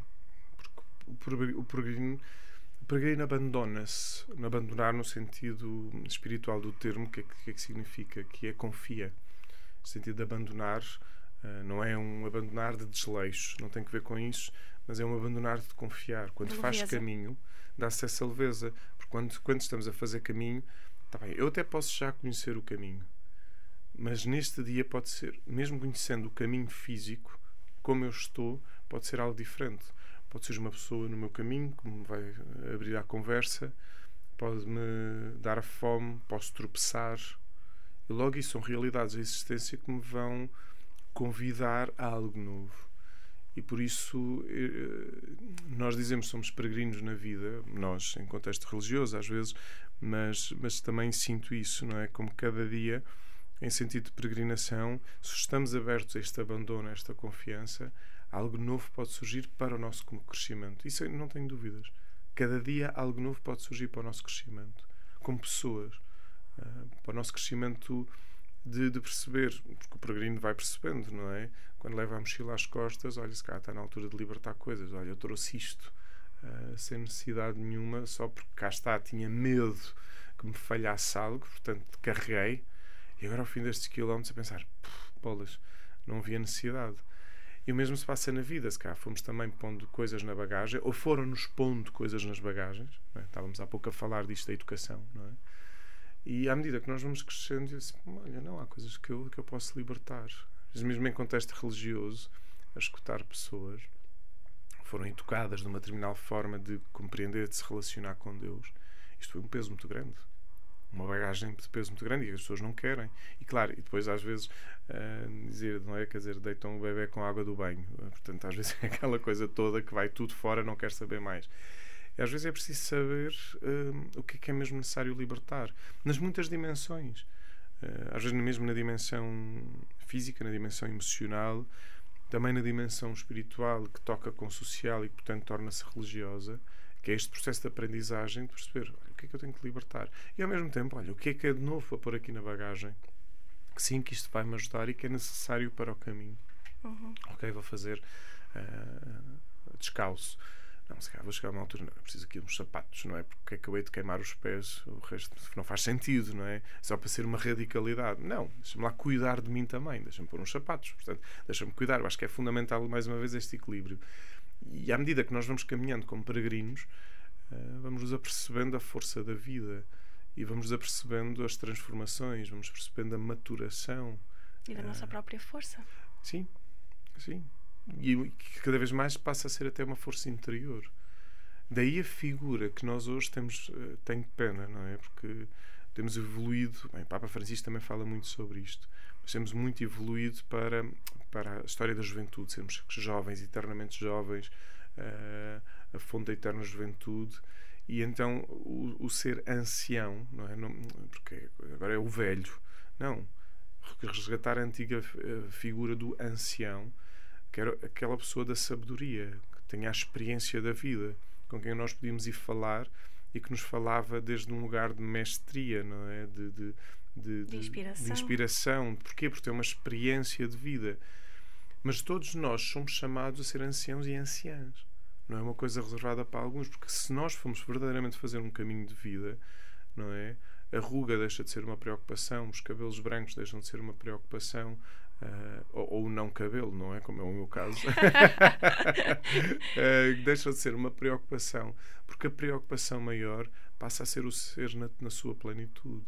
porque o peregrino, o peregrino abandona-se, abandonar no sentido espiritual do termo, o que, é que, é que significa? Que é confia. No sentido de abandonar, uh, não é um abandonar de desleixo, não tem que ver com isso, mas é um abandonar de confiar. Quando faz caminho, dá-se essa leveza. Porque quando, quando estamos a fazer caminho, tá bem, eu até posso já conhecer o caminho mas neste dia pode ser, mesmo conhecendo o caminho físico, como eu estou, pode ser algo diferente. Pode ser uma pessoa no meu caminho que me vai abrir a conversa, pode-me dar fome, posso tropeçar. E logo isso são realidades da existência que me vão convidar a algo novo. E por isso eh, nós dizemos que somos peregrinos na vida, nós em contexto religioso às vezes, mas, mas também sinto isso, não é? Como cada dia em sentido de peregrinação, se estamos abertos a este abandono, a esta confiança, algo novo pode surgir para o nosso crescimento. Isso não tenho dúvidas. Cada dia algo novo pode surgir para o nosso crescimento, como pessoas, uh, para o nosso crescimento de, de, perceber, porque o peregrino vai percebendo, não é? Quando leva a mochila às costas, olha, se cá está na altura de libertar coisas, olha, eu trouxe isto uh, sem necessidade nenhuma, só porque cá está, tinha medo que me falhasse algo, portanto carreguei e agora, ao fim destes quilómetros, a pensar: bolas, não havia necessidade. E o mesmo se passa na vida, se cá fomos também pondo coisas na bagagem, ou foram-nos pondo coisas nas bagagens. É? Estávamos há pouco a falar disto da educação, não é? E à medida que nós vamos crescendo, eu disse, olha, não, há coisas que eu, que eu posso libertar. Mesmo em contexto religioso, a escutar pessoas foram educadas de uma determinada forma de compreender, de se relacionar com Deus. Isto foi um peso muito grande uma bagagem de peso muito grande e as pessoas não querem. E claro, e depois às vezes uh, dizer, não é? Quer dizer, deitam o bebê com a água do banho. Portanto, às vezes é aquela coisa toda que vai tudo fora, não quer saber mais. E às vezes é preciso saber uh, o que é que é mesmo necessário libertar, nas muitas dimensões. Uh, às vezes mesmo na dimensão física, na dimensão emocional, também na dimensão espiritual, que toca com o social e que, portanto, torna-se religiosa que é este processo de aprendizagem de perceber olha, o que é que eu tenho que libertar. E ao mesmo tempo, olha, o que é que é de novo para pôr aqui na bagagem? Que sim, que isto vai me ajudar e que é necessário para o caminho. Uhum. Ok, vou fazer uh, descalço. Não, se calhar vou chegar a uma altura, não, preciso aqui de uns sapatos, não é? Porque acabei de queimar os pés, o resto não faz sentido, não é? Só para ser uma radicalidade. Não, deixa-me lá cuidar de mim também, deixa-me pôr uns sapatos, portanto, deixa-me cuidar. Eu acho que é fundamental, mais uma vez, este equilíbrio. E à medida que nós vamos caminhando como peregrinos, uh, vamos nos apercebendo a força da vida e vamos nos apercebendo as transformações, vamos percebendo a maturação. E da nossa própria força. Sim, sim e que cada vez mais passa a ser até uma força interior. Daí a figura que nós hoje temos, uh, tenho pena, não é? Porque temos evoluído, bem, o Papa Francisco também fala muito sobre isto, mas temos muito evoluído para, para a história da juventude, sermos jovens, eternamente jovens, uh, a fonte da eterna juventude, e então o, o ser ancião, não é? Não, porque agora é o velho, não. Resgatar a antiga eh, figura do ancião que era aquela pessoa da sabedoria, que tinha a experiência da vida, com quem nós podíamos ir falar e que nos falava desde um lugar de mestria, não é? De, de, de, de inspiração. de inspiração. Porquê? Porque tem uma experiência de vida. Mas todos nós somos chamados a ser anciãos e anciãs. Não é uma coisa reservada para alguns, porque se nós formos verdadeiramente fazer um caminho de vida, não é? A ruga deixa de ser uma preocupação, os cabelos brancos deixam de ser uma preocupação, Uh, ou, ou não cabelo, não é? Como é o meu caso. uh, deixa de ser uma preocupação, porque a preocupação maior passa a ser o ser na, na sua plenitude.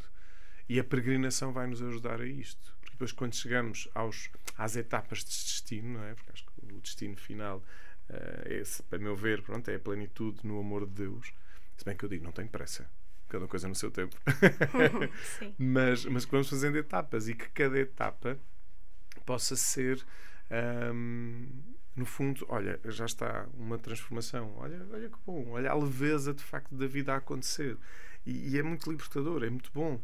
E a peregrinação vai nos ajudar a isto. Porque depois, quando chegamos aos, às etapas de destino, não é? Porque acho que o destino final, uh, esse, para meu ver, pronto, é a plenitude no amor de Deus. Se bem que eu digo, não tenho pressa cada coisa no seu tempo. mas, mas que vamos fazendo etapas e que cada etapa possa ser um, no fundo, olha, já está uma transformação, olha, olha que bom, olha a leveza de facto da vida a acontecer. E, e é muito libertador, é muito bom.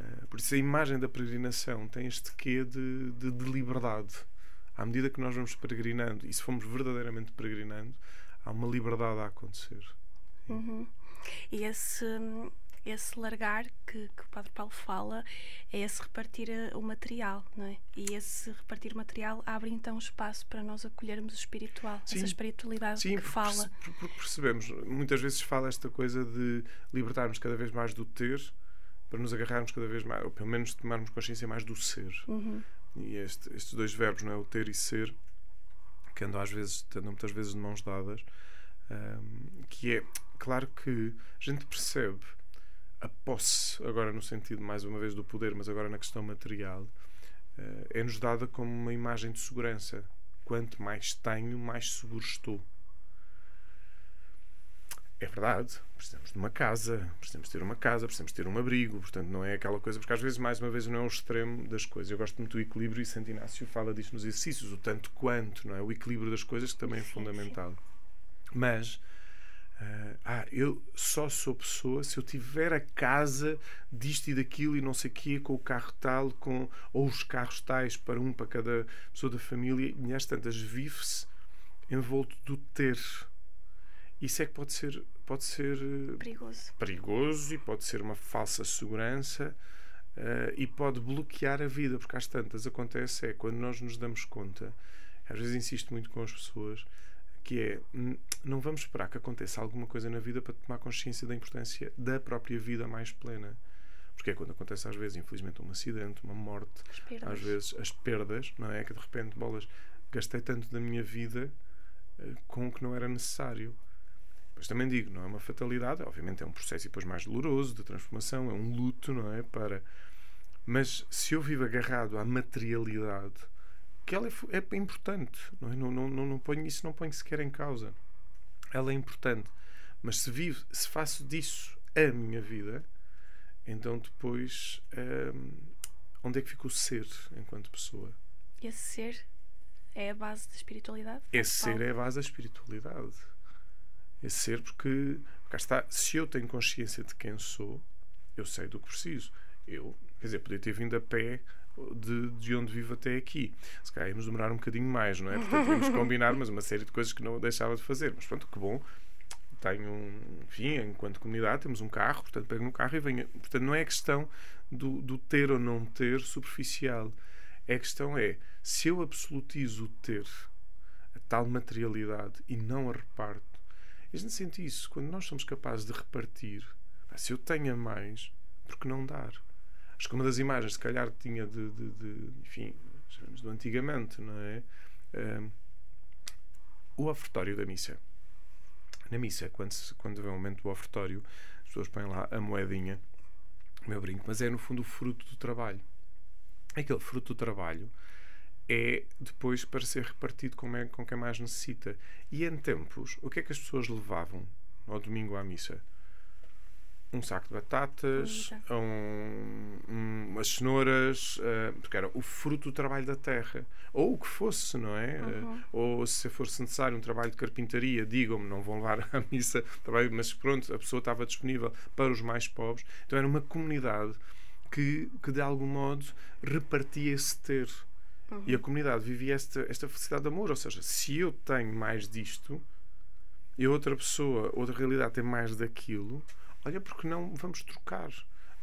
Uh, por isso a imagem da peregrinação tem este quê de, de, de, liberdade. À medida que nós vamos peregrinando, e se formos verdadeiramente peregrinando, há uma liberdade a acontecer. Uhum. E esse esse largar que, que o Padre Paulo fala é esse repartir eh, o material, não é? E esse repartir o material abre então espaço para nós acolhermos o espiritual, sim, essa espiritualidade sim, que fala. Porque percebemos, muitas vezes fala esta coisa de libertarmos cada vez mais do ter para nos agarrarmos cada vez mais, ou pelo menos tomarmos consciência mais do ser. Uhum. E este, estes dois verbos, não é? O ter e ser, que andam às vezes, andam muitas vezes de mãos dadas, um, que é claro que a gente percebe a posse, agora no sentido mais uma vez do poder, mas agora na questão material, uh, é-nos dada como uma imagem de segurança. Quanto mais tenho, mais seguro estou. É verdade, precisamos de uma casa, precisamos ter uma casa, precisamos ter um abrigo, portanto não é aquela coisa, porque às vezes, mais uma vez, não é o extremo das coisas. Eu gosto muito do equilíbrio e Santo Inácio fala disto nos exercícios, o tanto quanto, não é? O equilíbrio das coisas que também é fundamental. Mas Uh, ah, eu só sou pessoa se eu tiver a casa disto e daquilo e não sei o quê, com o carro tal, com, ou os carros tais para um para cada pessoa da família, e às tantas vive-se envolto do ter. Isso é que pode ser, pode ser eh, perigoso. perigoso e pode ser uma falsa segurança uh, e pode bloquear a vida, porque às tantas acontece é quando nós nos damos conta, às vezes insisto muito com as pessoas que é não vamos esperar que aconteça alguma coisa na vida para tomar consciência da importância da própria vida mais plena. Porque é quando acontece às vezes, infelizmente, um acidente, uma morte, às vezes as perdas, não é? Que de repente, bolas, gastei tanto da minha vida uh, com o que não era necessário. Mas também digo, não é uma fatalidade, obviamente é um processo depois mais doloroso de transformação, é um luto, não é? Para... Mas se eu vivo agarrado à materialidade, que ela é, é importante. Não, é? não, não, não, não ponho, isso não ponho sequer em causa. Ela é importante. Mas se vivo, se faço disso a minha vida, então depois hum, onde é que fica o ser enquanto pessoa? Esse ser é a base da espiritualidade? Esse ser é a base da espiritualidade. Esse ser, porque cá está, se eu tenho consciência de quem sou, eu sei do que preciso. Eu, quer dizer, podia ter vindo a pé de, de onde vivo até aqui. Se calhar íamos demorar um bocadinho mais, não é? Portanto, íamos combinar, mas uma série de coisas que não deixava de fazer. Mas pronto, que bom. tenho, enfim, enquanto comunidade, temos um carro, portanto, pego no carro e venho. Portanto, não é questão do, do ter ou não ter superficial. A questão é, se eu absolutizo o ter, a tal materialidade, e não a reparto, a gente sente isso. Quando nós somos capazes de repartir, se eu tenho mais, por que não dar? Acho que uma das imagens, se calhar, tinha de, de, de enfim, do antigamente, não é? Um, o ofertório da missa. Na missa, quando, se, quando vem o momento do ofertório, as pessoas põem lá a moedinha, o meu brinco, mas é no fundo o fruto do trabalho. Aquele fruto do trabalho é depois para ser repartido com, com quem mais necessita. E em tempos, o que é que as pessoas levavam ao domingo à missa? Um saco de batatas, um, um, umas cenouras, uh, porque era o fruto do trabalho da terra. Ou o que fosse, não é? Uhum. Uh, ou se fosse necessário um trabalho de carpintaria, digam-me, não vão levar à missa, trabalho, mas pronto, a pessoa estava disponível para os mais pobres. Então era uma comunidade que, que de algum modo repartia esse ter. Uhum. E a comunidade vivia esta, esta felicidade de amor. Ou seja, se eu tenho mais disto e outra pessoa, outra realidade tem mais daquilo olha, porque não vamos trocar?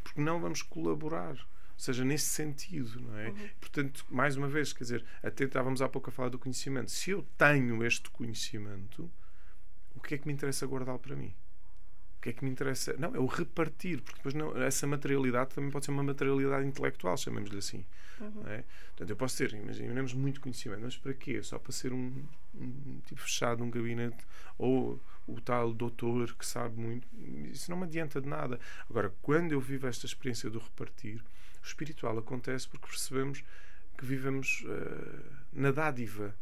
Porque não vamos colaborar? Ou seja, nesse sentido, não é? Uhum. Portanto, mais uma vez, quer dizer, até estávamos há pouco a falar do conhecimento. Se eu tenho este conhecimento, o que é que me interessa guardá-lo para mim? O que é que me interessa? Não, é o repartir, porque depois não, essa materialidade também pode ser uma materialidade intelectual, chamemos-lhe assim. Uhum. É? Portanto, eu posso ter, imaginemos muito conhecimento, mas para quê? Só para ser um, um tipo fechado num gabinete ou o tal doutor que sabe muito, isso não me adianta de nada. Agora, quando eu vivo esta experiência do repartir, o espiritual acontece porque percebemos que vivemos uh, na dádiva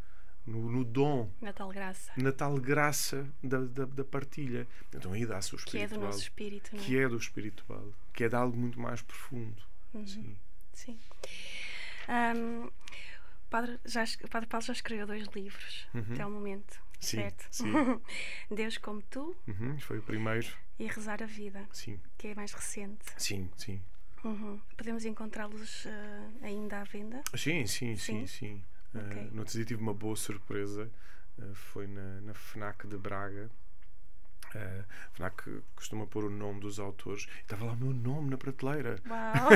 no, no dom. Na tal graça. Na tal graça da, da, da partilha. Então aí dá-se o espiritual. Que é do nosso espírito, não é? Que é do espiritual. Que é de algo muito mais profundo. Uhum. Sim. Sim. Um, o, padre já, o Padre Paulo já escreveu dois livros uhum. até ao momento. Sim, certo? Sim. Deus como tu. Uhum, foi o primeiro. E Rezar a Vida. Sim. Que é mais recente. Sim, sim. Uhum. Podemos encontrá-los uh, ainda à venda? Sim, sim, sim, sim. sim. Okay. Uh, no outro dia tive uma boa surpresa. Uh, foi na, na FNAC de Braga. Uh, FNAC costuma pôr o nome dos autores. Estava lá o meu nome na prateleira. Uau!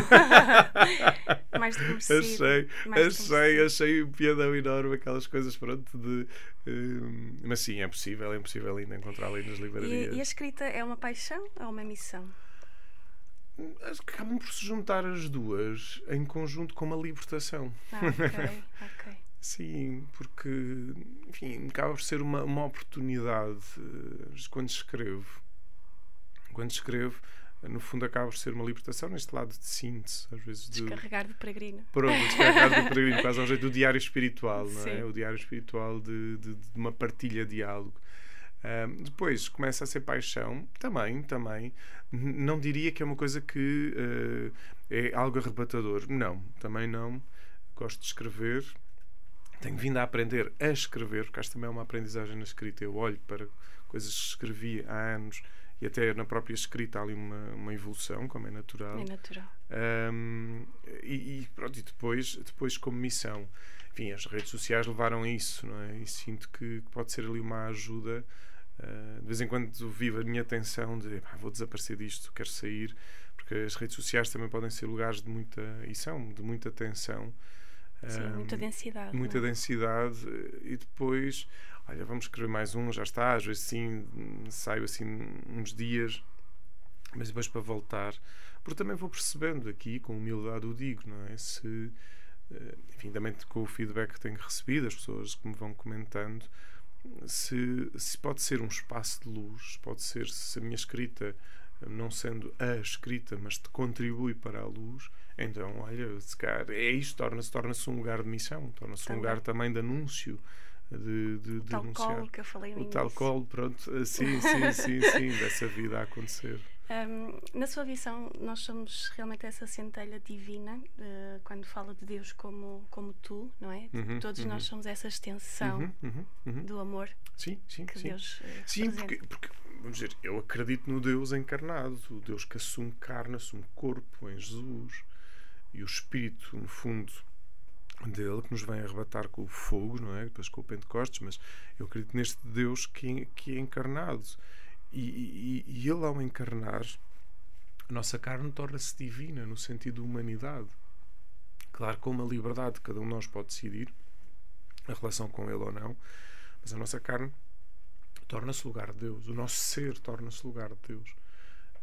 mais de Achei, mais achei, achei um piadão enorme aquelas coisas, pronto, de. Uh, mas sim, é possível, é impossível ainda encontrá-la aí nas livrarias. E, e, a escrita é uma paixão ou uma missão? Acabam por se juntar as duas em conjunto com uma libertação. Ah, ok, ok. Sim, porque, enfim, acaba por ser uma, uma oportunidade eh, quando escrevo. Quando escrevo, no fundo acaba por ser uma libertação neste lado de síntese, às vezes de... Descarregar do peregrino. Pronto, descarregar do peregrino, quase ao jeito do diário espiritual, não é? O diário espiritual de, de, de uma partilha, diálogo. Um, depois começa a ser paixão, também, também. Não diria que é uma coisa que uh, é algo arrebatador. Não, também não. Gosto de escrever, tenho vindo a aprender a escrever, porque acho que também é uma aprendizagem na escrita. Eu olho para coisas que escrevi há anos e até na própria escrita há ali uma, uma evolução, como é natural. É natural. Um, e, e, pronto, e depois, depois como missão. Enfim, as redes sociais levaram a isso, não é? E sinto que, que pode ser ali uma ajuda. Uh, de vez em quando vivo a minha atenção de ah, vou desaparecer disto, quero sair, porque as redes sociais também podem ser lugares de muita, e são, de muita tensão. Sim, muita densidade. Muita? É? densidade e depois, olha, vamos escrever mais um, já está, às vezes sim, saio assim uns dias, mas depois para voltar, porque também vou percebendo aqui, com humildade o digo, não é? Se, eh, enfim, também com o feedback que tenho recebido, as pessoas que me vão comentando, se, se pode ser um espaço de luz, pode ser se a minha escrita, não sendo a escrita, mas te contribui para a luz, então, olha, se calhar, é isto, torna-se torna um lugar de missão, torna-se um lugar também de anúncio. De, de, de tal anunciar. colo que eu falei no O tal colo, pronto, sim, sim, sim, sim, dessa vida a acontecer. Na sua visão, nós somos realmente essa centelha divina, uh, quando fala de Deus como, como tu, não é? Uhum, Todos uhum. nós somos essa extensão uhum, uhum, uhum. do amor sim, sim, que sim. Deus uh, Sim, porque, vamos dizer, eu acredito no Deus encarnado, o Deus que assume carne, assume corpo em Jesus e o Espírito, no fundo, dele que nos vem arrebatar com o fogo, não é? Depois com o Pentecostes, mas eu acredito neste Deus que, que é encarnado. e, e, e ele, ao encarnar, a nossa carne torna-se divina no sentido de humanidade. Claro, com uma liberdade, cada um de nós pode decidir a relação com ele ou não, mas a nossa carne torna-se lugar de Deus, o nosso ser torna-se lugar de Deus.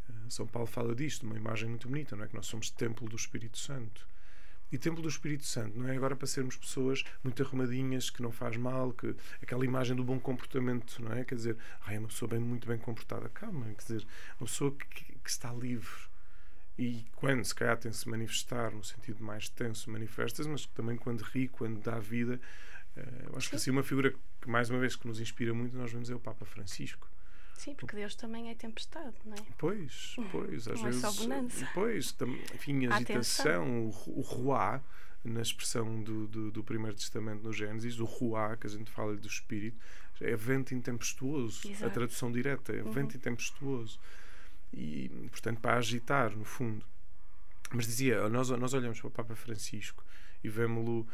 Eh, São Paulo fala disto, uma imagem muito bonita, não é? Que nós somos templo do Espírito Santo. E templo do Espírito Santo não é agora para sermos pessoas muito arrumadinhas, que não faz mal, que aquela imagem do bom comportamento, não é? Quer dizer, ai, é uma pessoa bem, muito bem comportada. Calma, quer dizer, uma pessoa que, que está livre. E quando, se calhar, tem-se manifestar no sentido mais tenso, manifestas, mas também quando ri, quando dá vida. Uh, eu acho que assim uma figura que, mais uma vez, que nos inspira muito, nós vemos é o Papa Francisco. Sim, porque Deus também é tempestade, não é? Pois, pois, às não vezes. É só bonança. Pois, enfim, a agitação, o, o ruá, na expressão do, do, do, Primeiro Testamento no Gênesis, o ruá, que a gente fala do Espírito, é vento intempestuoso. Exato. A tradução direta é Uhum. vento intempestuoso. E, portanto, para agitar, no fundo. Mas dizia, nós, nós olhamos para o Papa Francisco e vemos-lo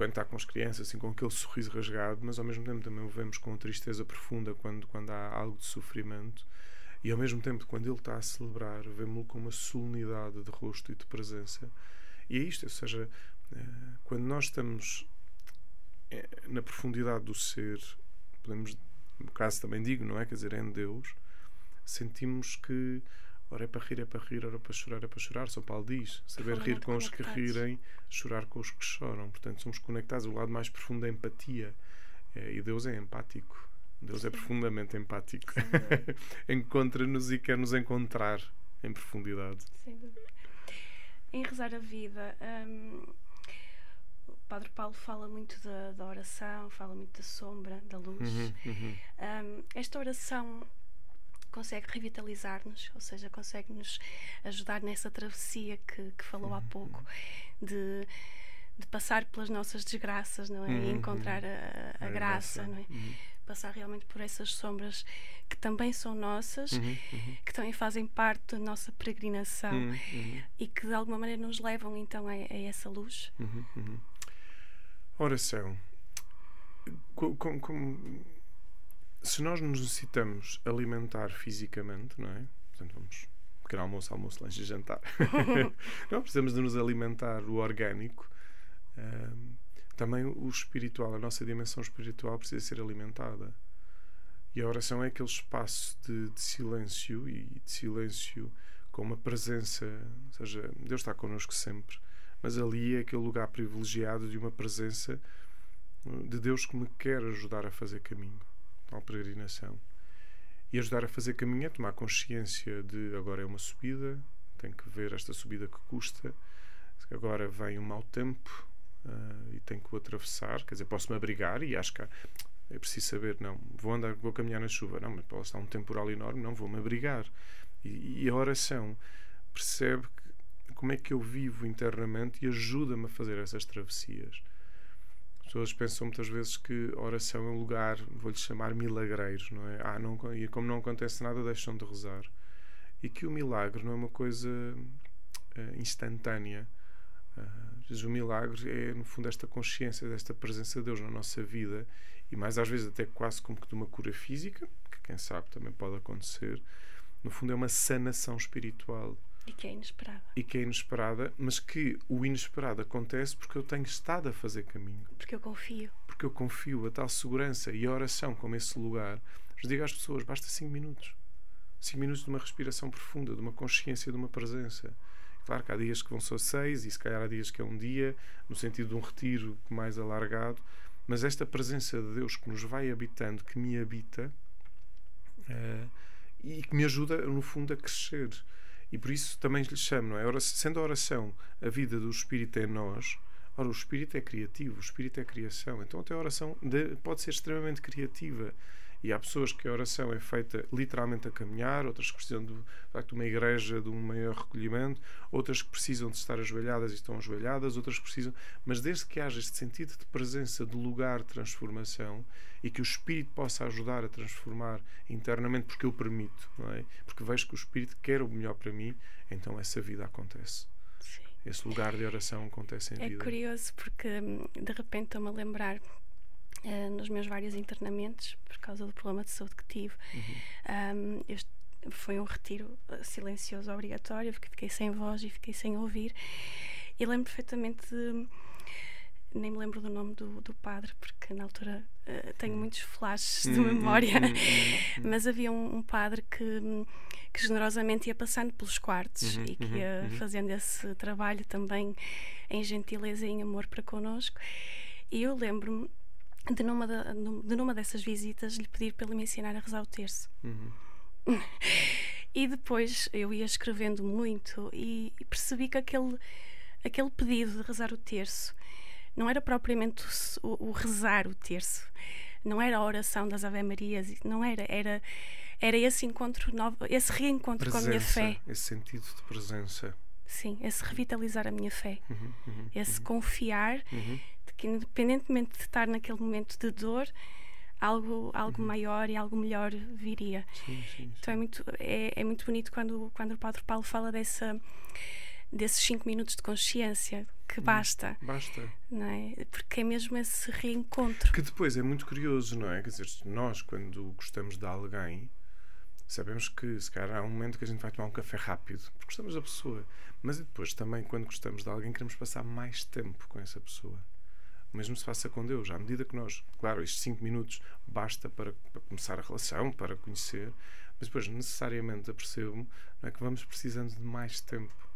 quando está com as crianças, assim, com aquele sorriso rasgado, mas ao mesmo tempo também o vemos com tristeza profunda quando, quando há algo de sofrimento. E ao mesmo tempo, quando ele está a celebrar, vemos-lo com uma solenidade de rosto e de presença. E é isto, ou seja, quando nós estamos na profundidade do ser, podemos, no caso também digo, não é? Quer dizer, em Deus, sentimos que ora é para rir, é para rir, ora é para chorar, é para chorar. São Paulo diz: saber rir com os que rirem, chorar com os que choram. Portanto, somos conectados. O lado mais profundo da empatia. É, e Deus é empático. Deus Sim. é profundamente empático. Encontra-nos e quer nos encontrar em profundidade. Sem dúvida. Em rezar a vida, hum, o Padre Paulo fala muito da, da, oração, fala muito da sombra, da luz. Uhum, uhum. Um, esta oração consegue revitalizar-nos, ou seja, consegue nos ajudar nessa travessia que, que falou Uhum. há pouco, de, de, passar pelas nossas desgraças, não é? Uhum. E encontrar a, a, a graça, não é? Uhum. Passar realmente por essas sombras que também são nossas, Uhum, uhum. que também fazem parte da nossa peregrinação Uhum, uhum. e que de alguma maneira nos levam então a, a essa luz. Uhum, uhum. Oração. Co- com- com- se nós nos necessitamos alimentar fisicamente, não é? Portanto, vamos pequeno almoço, almoço, lanche e jantar. não, precisamos de nos alimentar o orgânico. Ahm, também o espiritual, a nossa dimensão espiritual precisa ser alimentada. E a oração é aquele espaço de, de silêncio e de silêncio com uma presença, ou seja, Deus está connosco sempre, mas ali é aquele lugar privilegiado de uma presença uh, de Deus que me quer ajudar a fazer caminho, tal peregrinação. E ajudar a fazer caminho é tomar consciência de agora é uma subida, tenho que ver esta subida que custa, agora vem um mau tempo uh, e tenho que o atravessar, quer dizer, posso-me abrigar e acho que é preciso saber, não, vou andar, vou caminhar na chuva, não, mas pode estar um temporal enorme, não, vou-me abrigar. E, e, a oração percebe que, como é que eu vivo internamente e ajuda-me a fazer essas travessias. As pessoas pensam muitas vezes que oração é um lugar, vou-lhe chamar milagreiros, não é? Ah, não, e como não acontece nada, deixam de rezar. E que o milagre não é uma coisa uh, instantânea. Uh, o milagre é, no fundo, esta consciência desta presença de Deus na nossa vida e mais às vezes até quase como que de uma cura física, que quem sabe também pode acontecer. No fundo, é uma sanação espiritual. E que é inesperada. E que é inesperada, mas que o inesperado acontece porque eu tenho estado a fazer caminho. Porque eu confio. Porque eu confio, a tal segurança e a oração como esse lugar. Mas digo às pessoas: basta 5 minutos. 5 minutos de uma respiração profunda, de uma consciência, de uma presença. Claro que há dias que vão só seis, e se calhar há dias que é um dia, no sentido de um retiro mais alargado, mas esta presença de Deus que nos vai habitando, que me habita, uh, e que me ajuda, no fundo, a crescer. E por isso também lhe chamo, não é? Sendo a oração a vida do Espírito em nós, ora, o Espírito é criativo, o Espírito é criação. Então, até a oração pode ser extremamente criativa. E há pessoas que a oração é feita literalmente a caminhar, outras que precisam de, de uma igreja, de um maior recolhimento, outras que precisam de estar ajoelhadas e estão ajoelhadas, outras que precisam. Mas desde que haja este sentido de presença, de lugar de transformação e que o Espírito possa ajudar a transformar internamente, porque eu permito, não é? Porque vejo que o Espírito quer o melhor para mim, então essa vida acontece. Sim. Esse lugar de oração acontece em é vida. É curioso porque hum, de repente estou-me a lembrar uh, nos meus vários internamentos por causa do problema de saúde que tive. Uhum. Um, este foi um retiro silencioso obrigatório, porque fiquei sem voz e fiquei sem ouvir. E lembro perfeitamente de nem me lembro do nome do, do padre, porque na altura uh, tenho hum. muitos flashes de hum, memória, hum, hum, mas havia um, um, padre que, que generosamente ia passando pelos quartos uhum, e que ia uhum, uhum. fazendo esse trabalho também em gentileza e em amor para connosco. E eu lembro-me de numa, de numa dessas visitas lhe pedir para ele me ensinar a rezar o terço. Uhum. e depois eu ia escrevendo muito e, e percebi que aquele, aquele pedido de rezar o terço não era propriamente o, o, rezar o terço, não era a oração das Ave Marias, não era, era, era esse encontro novo, esse reencontro presença, com a minha fé. Esse sentido de presença. Sim, esse revitalizar a minha fé, uhum, uhum, esse uhum. confiar uhum. de que, independentemente de estar naquele momento de dor, algo, algo uhum. maior e algo melhor viria. Sim, sim, sim. Então é muito, é, é muito bonito quando, quando o Padre Paulo fala dessa desses cinco minutos de consciência que hum, basta. Basta. Não é? Porque é mesmo esse reencontro. Que depois é muito curioso, não é? Quer dizer, nós, quando gostamos de alguém, sabemos que se calhar há um momento que a gente vai tomar um café rápido, porque gostamos da pessoa. Mas depois também, quando gostamos de alguém, queremos passar mais tempo com essa pessoa. O mesmo se faça com Deus. À medida que nós, claro, estes cinco minutos basta para, para começar a relação, para conhecer, mas depois necessariamente apercebo-me é, que vamos precisando de mais tempo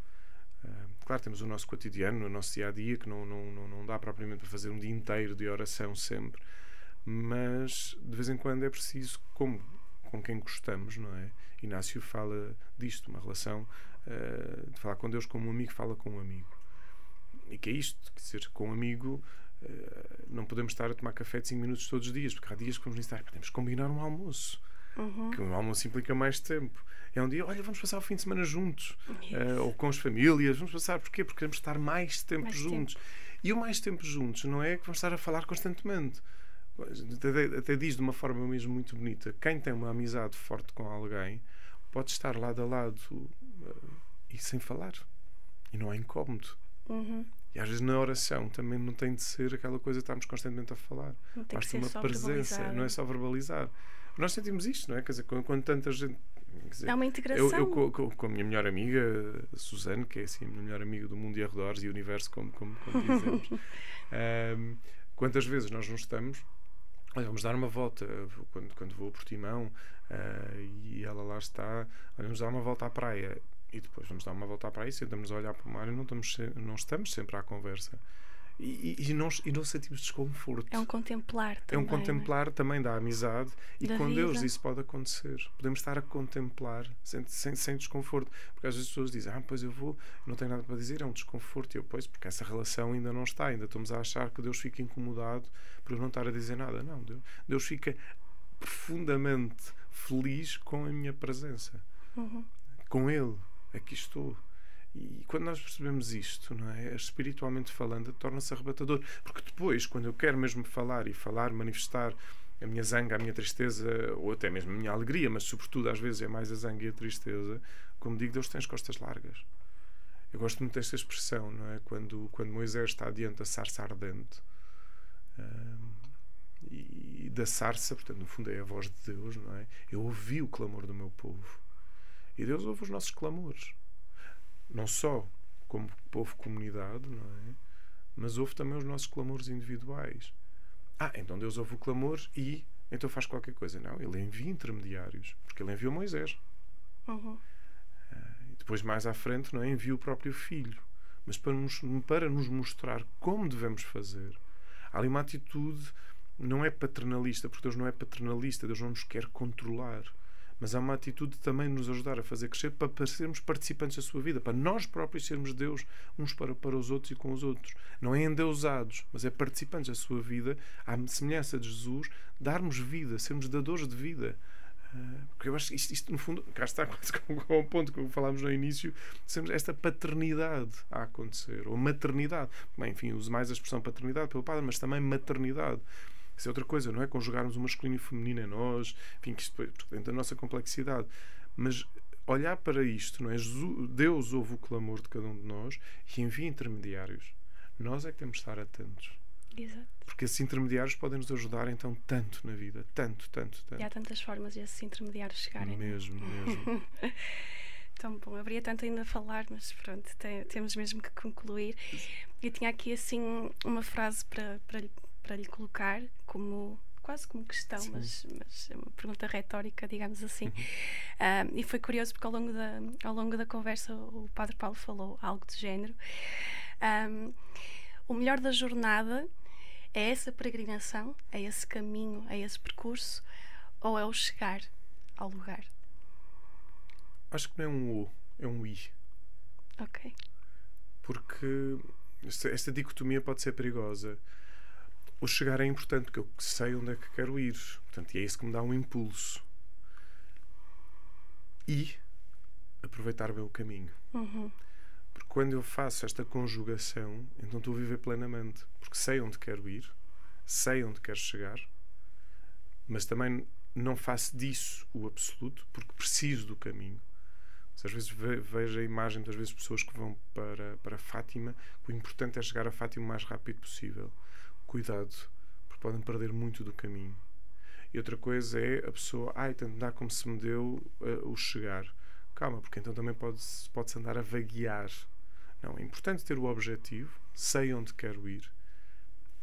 claro, temos o nosso cotidiano, o nosso dia a dia, que não, não, não, não dá propriamente para fazer um dia inteiro de oração sempre, mas de vez em quando é preciso, como com quem gostamos, não é? Inácio fala disto, uma relação uh, de falar com Deus como um amigo fala com um amigo. E que é isto, quer dizer, com um amigo não podemos estar a tomar café de 5 minutos todos os dias, porque há dias que vamos dizer, podemos combinar um almoço. Uhum. Que um almoço implica mais tempo é um dia, olha, vamos passar o fim de semana juntos, uh, ou com as famílias, vamos passar, porquê? Porque queremos estar mais tempo mais juntos. Tempo. E o mais tempo juntos não é que vamos estar a falar constantemente. Até, até diz de uma forma mesmo muito bonita: quem tem uma amizade forte com alguém pode estar lado a lado uh, e sem falar. E não é incómodo. Uhum. E às vezes na oração também não tem de ser aquela coisa que estamos constantemente a falar. Basta uma presença, não é só verbalizar. Nós sentimos isto, não é? Quer dizer, quando, quando tanta gente Dizer, é uma integração. Eu, eu com, com, a minha melhor amiga, Suzane, que é assim, a minha melhor amiga do mundo e arredores e universo, como, como, como dizemos, um, quantas vezes nós não estamos Olha, vamos dar uma volta quando, quando vou a Portimão uh, e ela lá está. Olha, vamos dar uma volta à praia e depois vamos dar uma volta à praia e sentamos a olhar para o mar e não estamos, não estamos sempre à conversa e, e, não, e não sentimos desconforto. É um contemplar também. É um contemplar é? também da amizade e da com vida. Deus isso pode acontecer. Podemos estar a contemplar sem, sem, sem, desconforto. Porque às vezes as pessoas dizem, ah, pois eu vou, não tenho nada para dizer, é um desconforto. E eu, pois, porque essa relação ainda não está, ainda estamos a achar que Deus fica incomodado por eu não estar a dizer nada. Não, Deus, Deus fica profundamente feliz com a minha presença. Uhum. Com Ele, aqui estou. E quando nós percebemos isto, não é? espiritualmente falando, torna-se arrebatador. Porque depois, quando eu quero mesmo falar e falar, manifestar a minha zanga, a minha tristeza, ou até mesmo a minha alegria, mas sobretudo às vezes é mais a zanga e a tristeza, como digo, Deus tem as costas largas. Eu gosto muito desta expressão, não é? Quando, quando Moisés está diante da sarça ardente. Um, e da sarça, portanto, no fundo é a voz de Deus, não é? Eu ouvi o clamor do meu povo. E Deus ouve os nossos clamores não só como povo comunidade, não é? Mas ouve também os nossos clamores individuais. Ah, então Deus ouve o clamor e então faz qualquer coisa. Não, ele envia intermediários, porque ele enviou Moisés. Uhum. Uh, e depois, mais à frente, não é? envia o próprio filho. Mas para nos, para nos mostrar como devemos fazer. Há ali uma atitude, não é paternalista, porque Deus não é paternalista, Deus não nos quer controlar mas há uma atitude também nos ajudar a fazer crescer para, para sermos participantes da sua vida, para nós próprios sermos Deus uns para, para os outros e com os outros. Não é endeusados, mas é participantes da sua vida, à semelhança de Jesus, darmos vida, sermos dadores de vida. Ah, porque eu acho que isto, isto, no fundo, cá está quase com, com o ponto que falámos no início, temos esta paternidade a acontecer, ou maternidade. Bem, enfim, uso mais a expressão paternidade pelo padre, mas também maternidade. Isso é outra coisa, não é? Conjugarmos o masculino e o feminino em nós, enfim, que isto dentro da nossa complexidade. Mas olhar para isto, não é? Deus ouve o clamor de cada um de nós e envia intermediários. Nós é que temos de estar atentos. Exato. Porque esses intermediários podem nos ajudar então tanto na vida, tanto, tanto, tanto. E há tantas formas de esses intermediários chegarem. Mesmo, mesmo. Tão bom, haveria tanto ainda a falar, mas pronto, tem, temos mesmo que concluir. Eu tinha aqui assim uma frase para, para, lhe, para lhe colocar, como quase como questão, mas, mas é uma pergunta retórica, digamos assim. Uhum. e foi curioso porque ao longo, da, ao longo da conversa o Padre Paulo falou algo de género. Um, o melhor da jornada é essa peregrinação, é esse caminho, é esse percurso, ou é o chegar ao lugar? Acho que não é um O, é um I. Ok. Porque esta, esta dicotomia pode ser perigosa. O chegar é importante, porque eu sei onde é que quero ir. Portanto, e é isso que me dá um impulso. E aproveitar bem o caminho. Uhum. Porque quando eu faço esta conjugação, então estou a viver plenamente. Porque sei onde quero ir, sei onde quero chegar, mas também não faço disso o absoluto, porque preciso do caminho. Às vezes vejo a imagem, das vezes pessoas que vão para, para Fátima, o importante é chegar a Fátima o mais rápido possível. Cuidado, porque podem perder muito do caminho. E outra coisa é a pessoa, ai, tanto dá como se me deu uh, o chegar. Calma, porque então também pode-se pode andar a vaguear. Não, é importante ter o objetivo, sei onde quero ir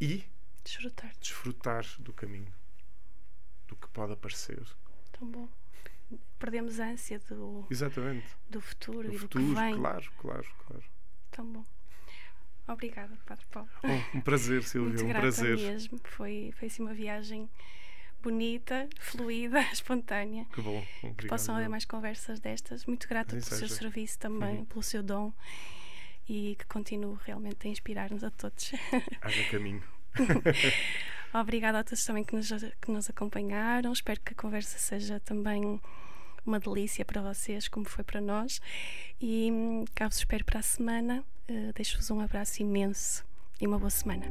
e desfrutar, desfrutar do caminho, do que pode aparecer. Tão bom perdemos a ânsia do, Exatamente. do futuro do e futuro, do que vem. Claro, claro, claro. Tão bom. Obrigada, Padre Paulo. Oh, um prazer, Silvia, Muito um prazer. mesmo. Foi, foi assim uma viagem bonita, fluida, espontânea. Que bom. Obrigado. Que possam haver mais conversas destas. Muito grata Assim pelo seu seja. serviço também, Uhum. pelo seu dom e que continue realmente a inspirar-nos a todos. Haja caminho. Obrigada a todos também que nos, que nos acompanharam. Espero que a conversa seja também uma delícia para vocês, como foi para nós. E hum, cá vos espero para a semana. Eh, deixo-vos um abraço imenso e uma boa semana.